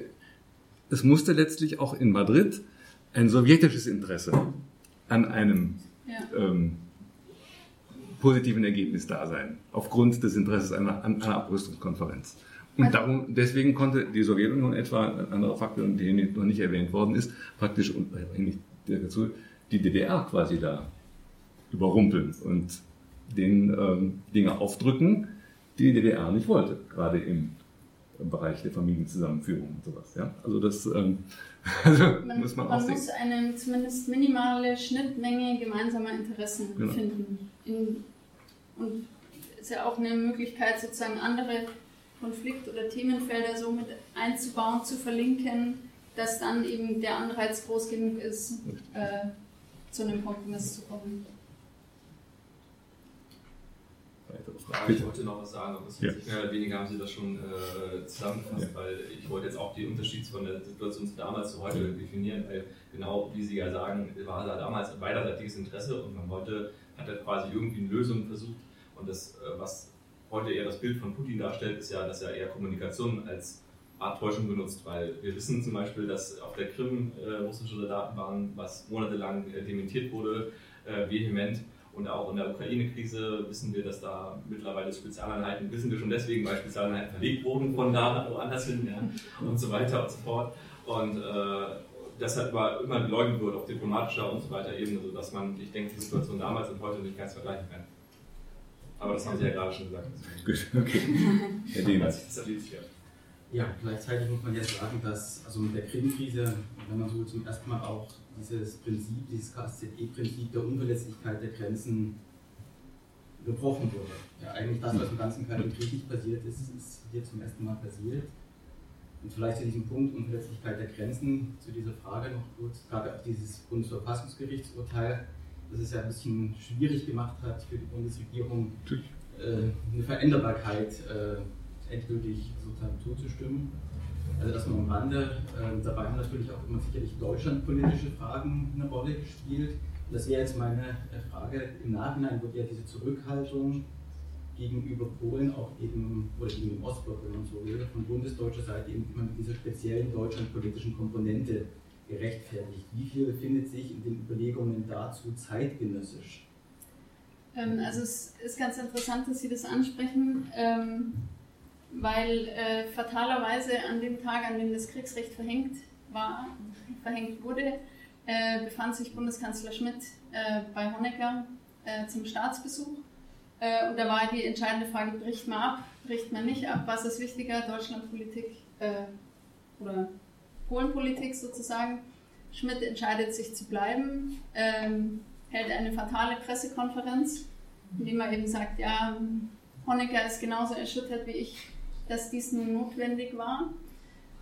B: es musste letztlich auch in Madrid ein sowjetisches Interesse an einem ja. ähm, positiven Ergebnis da sein, aufgrund des Interesses einer, einer Abrüstungskonferenz. Und also, darum, deswegen konnte die Sowjetunion etwa, ein anderer Faktor, der noch nicht erwähnt worden ist, praktisch die DDR quasi da überrumpeln und den ähm, Dinge aufdrücken, die die DDR nicht wollte, gerade im, im Bereich der Familienzusammenführung und sowas. Ja? Also das ähm, also
C: man, muss man, man auch Man muss eine zumindest minimale Schnittmenge gemeinsamer Interessen genau. finden. In, und ist ja auch eine Möglichkeit, sozusagen andere Konflikt- oder Themenfelder so mit einzubauen, zu verlinken, dass dann eben der Anreiz groß genug ist, äh, zu einem Kompromiss zu kommen
H: weitere Fragen. Ich wollte noch was sagen, aber ja. mehr oder weniger haben Sie das schon äh, zusammengefasst, ja. weil ich wollte jetzt auch die Unterschiede von der Situation zu damals zu heute definieren, weil genau wie Sie ja sagen, war da damals ein beiderseitiges Interesse und man heute hat er quasi irgendwie eine Lösung versucht. Und das, äh, was heute eher das Bild von Putin darstellt, ist ja, dass er eher Kommunikation als Art Täuschung benutzt, weil wir wissen zum Beispiel, dass auf der Krim äh, russische Soldaten waren, was monatelang äh, dementiert wurde, vehement. Und auch in der Ukraine-Krise wissen wir, dass da mittlerweile Spezialeinheiten, wissen wir schon deswegen, weil Spezialeinheiten verlegt wurden von da woanders hin ja, und so weiter und so fort. Und deshalb war immer geleugnet wird auf diplomatischer und so weiter Ebene, sodass man, ich denke, die Situation damals und heute nicht ganz vergleichen kann. Aber das haben Sie ja gerade schon gesagt. Gut, okay. Herr Demers. Das
I: ja, gleichzeitig muss man jetzt sagen, dass also mit der Krim-Krise, wenn man so zum ersten Mal auch dieses Prinzip, dieses KSZE-Prinzip der Unverletzlichkeit der Grenzen gebrochen wurde. Ja, eigentlich das, was im ganzen Kalten Krieg nicht passiert ist, ist hier zum ersten Mal passiert. Und vielleicht zu diesem Punkt Unverletzlichkeit der Grenzen, zu dieser Frage noch kurz, gerade auch dieses Bundesverfassungsgerichtsurteil, das es ja ein bisschen schwierig gemacht hat für die Bundesregierung, äh, eine Veränderbarkeit äh, endgültig sozusagen zuzustimmen. Also das nur am Rande. Ähm, dabei haben natürlich auch immer sicherlich deutschlandpolitische Fragen eine Rolle gespielt. Und das wäre jetzt meine äh, Frage. Im Nachhinein wird ja diese Zurückhaltung gegenüber Polen auch eben, oder gegen den Ostblock, wenn man so will, von bundesdeutscher Seite eben immer mit dieser speziellen deutschlandpolitischen Komponente gerechtfertigt. Wie viel befindet sich in den Überlegungen dazu zeitgenössisch?
C: Ähm, also es ist ganz interessant, dass Sie das ansprechen. Ähm, weil äh, fatalerweise an dem Tag, an dem das Kriegsrecht verhängt war, verhängt wurde, äh, befand sich Bundeskanzler Schmidt äh, bei Honecker zum Staatsbesuch. Äh, und da war die entscheidende Frage, bricht man ab, bricht man nicht ab, was ist wichtiger, Deutschlandpolitik äh, oder Polenpolitik sozusagen. Schmidt entscheidet sich zu bleiben, ähm, hält eine fatale Pressekonferenz, indem er eben sagt, ja, Honecker ist genauso erschüttert wie ich, dass dies nun notwendig war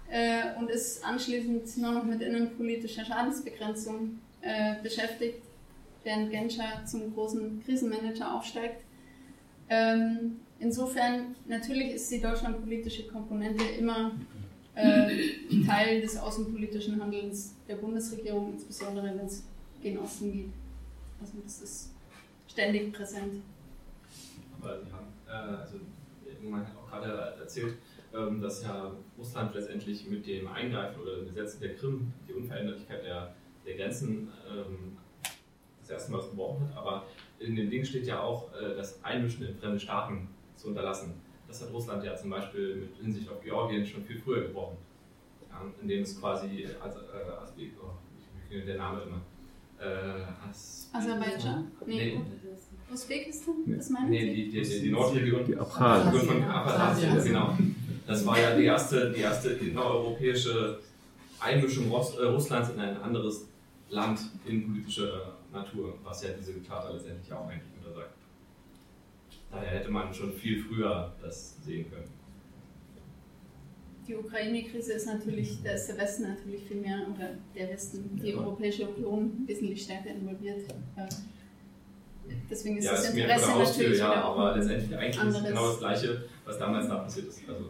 C: äh, und ist anschließend nur noch mit innenpolitischer Schadensbegrenzung äh, beschäftigt, während Genscher zum großen Krisenmanager aufsteigt. Ähm, insofern, natürlich ist die deutschlandpolitische Komponente immer äh, Teil des außenpolitischen Handelns der Bundesregierung, insbesondere wenn es gegen Osten geht. Also das ist ständig präsent.
H: Aber Sie haben, äh, also man hat auch gerade erzählt, ähm, dass ja Russland letztendlich mit dem Eingreifen oder dem Besetzen der Krim die Unveränderlichkeit der, der Grenzen ähm, das erste Mal gebrochen hat. Aber in dem Ding steht ja auch, äh, das Einmischen in fremde Staaten zu unterlassen. Das hat Russland ja zum Beispiel mit Hinsicht auf Georgien schon viel früher gebrochen. Indem es quasi, also, äh, also, oh, ich finde der Name immer. Äh, As
C: Aserbaidschan? Nee. nee. Usbekistan? Das meinen
H: nee, die, die, die, die Nordregion die Abkhazien. von Abkhazien, genau. Das war ja die erste, die erste innereuropäische Einmischung äh, Russlands in ein anderes Land in politischer Natur, was ja diese Charta letztendlich auch eigentlich untersagt. Daher hätte man schon viel früher das sehen können.
C: Die Ukraine-Krise ist natürlich, da ist der Westen natürlich viel mehr, oder der Westen, die ja. Europäische Union wesentlich stärker involviert. Deswegen ist ja, das Interesse natürlich
H: ja, auch aber letztendlich eigentlich anderes. genau das Gleiche, was damals da passiert ist. Also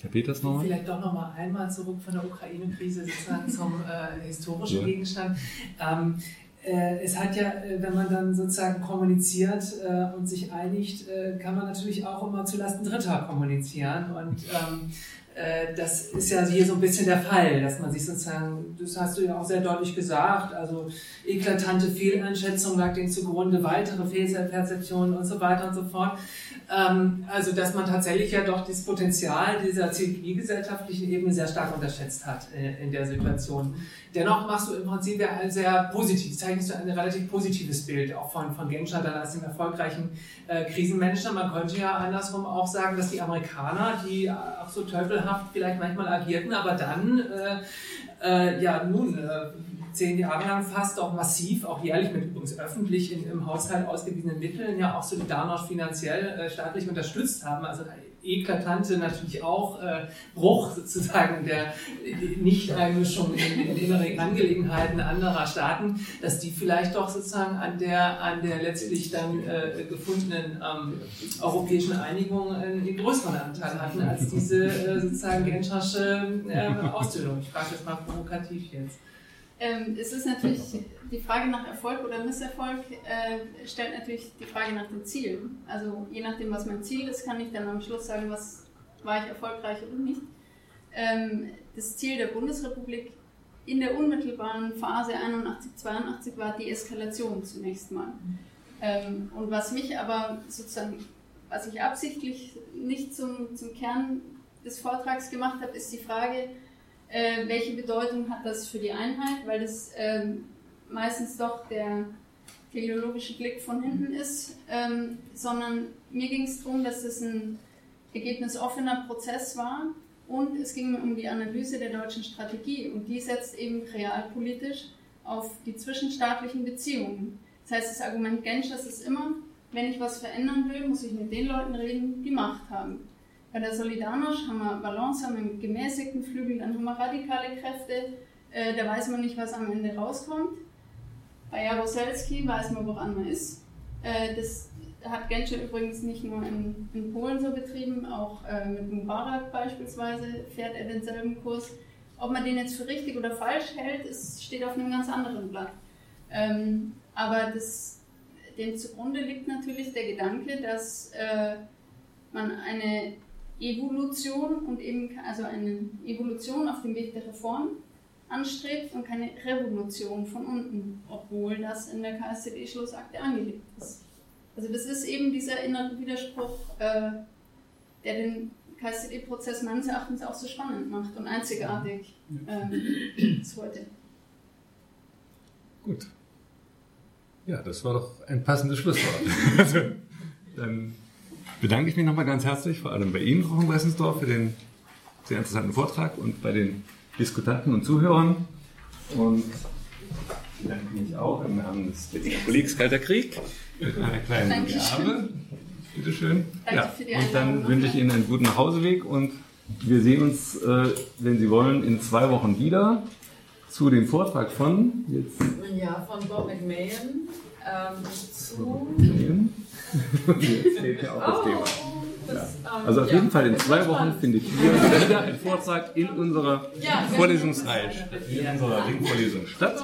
B: Herr Peters nochmal?
E: Vielleicht doch nochmal einmal zurück von der Ukraine-Krise sozusagen zum äh, historischen ja. Gegenstand. Ähm, äh, es hat ja, äh, wenn man dann sozusagen kommuniziert äh, und sich einigt, äh, kann man natürlich auch immer zulasten Dritter kommunizieren. Und ähm, äh, das ist ja hier so ein bisschen der Fall, dass man sich sozusagen, das hast du ja auch sehr deutlich gesagt, also eklatante Fehleinschätzung lag denen zugrunde, weitere Fehlperzeptionen und so weiter und so fort. Ähm, also, dass man tatsächlich ja doch das Potenzial dieser zivilgesellschaftlichen Ebene sehr stark unterschätzt hat äh, in der Situation. Dennoch machst du im Prinzip ein sehr positiv, zeichnest du ein relativ positives Bild auch von, von Genscher dann als dem erfolgreichen äh, Krisenmanager. Man könnte ja andersrum auch sagen, dass die Amerikaner, die auch so teufelhaft vielleicht manchmal agierten, aber dann äh, äh, ja nun äh, zehn Jahre lang fast auch massiv, auch jährlich mit übrigens öffentlich in, im Haushalt ausgewiesenen Mitteln ja auch Solidarność finanziell äh, staatlich unterstützt haben. Also eklatante natürlich auch äh, Bruch sozusagen der Nicht-Einmischung in, in innere Angelegenheiten anderer Staaten, dass die vielleicht doch sozusagen an der, an der letztlich dann äh, gefundenen ähm, europäischen Einigung einen größeren Anteil hatten als diese äh, sozusagen Genschersche äh, Ausstellung. Ich frage das mal provokativ jetzt.
C: Ähm, es ist natürlich die Frage nach Erfolg oder Misserfolg äh, stellt natürlich die Frage nach dem Ziel. Also je nachdem, was mein Ziel ist, kann ich dann am Schluss sagen, was war ich erfolgreich oder nicht. Ähm, das Ziel der Bundesrepublik in der unmittelbaren Phase 81, 82 war die Eskalation zunächst mal. Ähm, und was mich aber sozusagen, was ich absichtlich nicht zum, zum Kern des Vortrags gemacht habe, ist die Frage, äh, welche Bedeutung hat das für die Einheit, weil das ähm, meistens doch der teleologische Blick von hinten ist, ähm, sondern mir ging es darum, dass es ein ergebnisoffener Prozess war. Und es ging um die Analyse der deutschen Strategie. Und die setzt eben realpolitisch auf die zwischenstaatlichen Beziehungen. Das heißt, das Argument Genschers ist immer, wenn ich was verändern will, muss ich mit den Leuten reden, die Macht haben. Bei der Solidarność haben wir Balance, haben wir einen gemäßigten Flügel, dann haben wir radikale Kräfte, äh, da weiß man nicht, was am Ende rauskommt. Bei Jaroselski weiß man, woran man ist. Äh, das hat Genscher übrigens nicht nur in, in, Polen so betrieben, auch äh, mit Mubarak beispielsweise fährt er denselben Kurs. Ob man den jetzt für richtig oder falsch hält, ist, steht auf einem ganz anderen Blatt. Ähm, aber das, dem zugrunde liegt natürlich der Gedanke, dass äh, man eine Evolution und eben also eine Evolution auf dem Weg der Reform anstrebt und keine Revolution von unten, obwohl das in der KSZE-Schlussakte angelegt ist. Also das ist eben dieser innere Widerspruch, äh, der den KSZE-Prozess meines Erachtens auch so spannend macht und einzigartig ähm, bis heute.
B: Gut. Ja, das war doch ein passendes Schlusswort. also, dann bedanke ich mich nochmal ganz herzlich, vor allem bei Ihnen, Frau von Bressensdorf, für den sehr interessanten Vortrag und bei den Diskutanten und Zuhörern. Und bedanke mich auch im Namen des Berliner Kollegs Kalter Krieg mit einer kleinen
C: Dankeschön.
B: Gabe. Bitte schön.
C: Danke
B: Ja,
C: für die
B: und dann wünsche ich Ihnen einen guten Nachhauseweg und wir sehen uns, äh, wenn Sie wollen, in zwei Wochen wieder zu dem Vortrag von jetzt
F: Ja, von Bob McMahon ähm, zu.
B: Jetzt fehlt mir auch das Thema.
F: Das, ähm,
B: Also auf
F: ja.
B: jeden Fall in zwei Wochen findet hier wieder ein Vortrag in unserer
F: Ja,
B: Vorlesungsreihe, in unserer Ringvorlesung statt.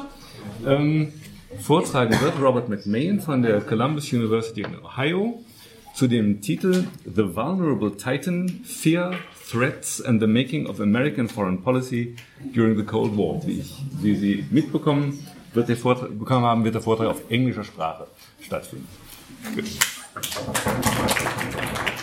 B: Ähm, vortragen wird Robert McMahon von der Columbus University in Ohio zu dem Titel The Vulnerable Titan, Fear, Threats and the Making of American Foreign Policy During the Cold War. Wie, ich, wie Sie mitbekommen wird der Vortrag, bekommen haben, wird der Vortrag auf englischer Sprache stattfinden. Gut. すいません。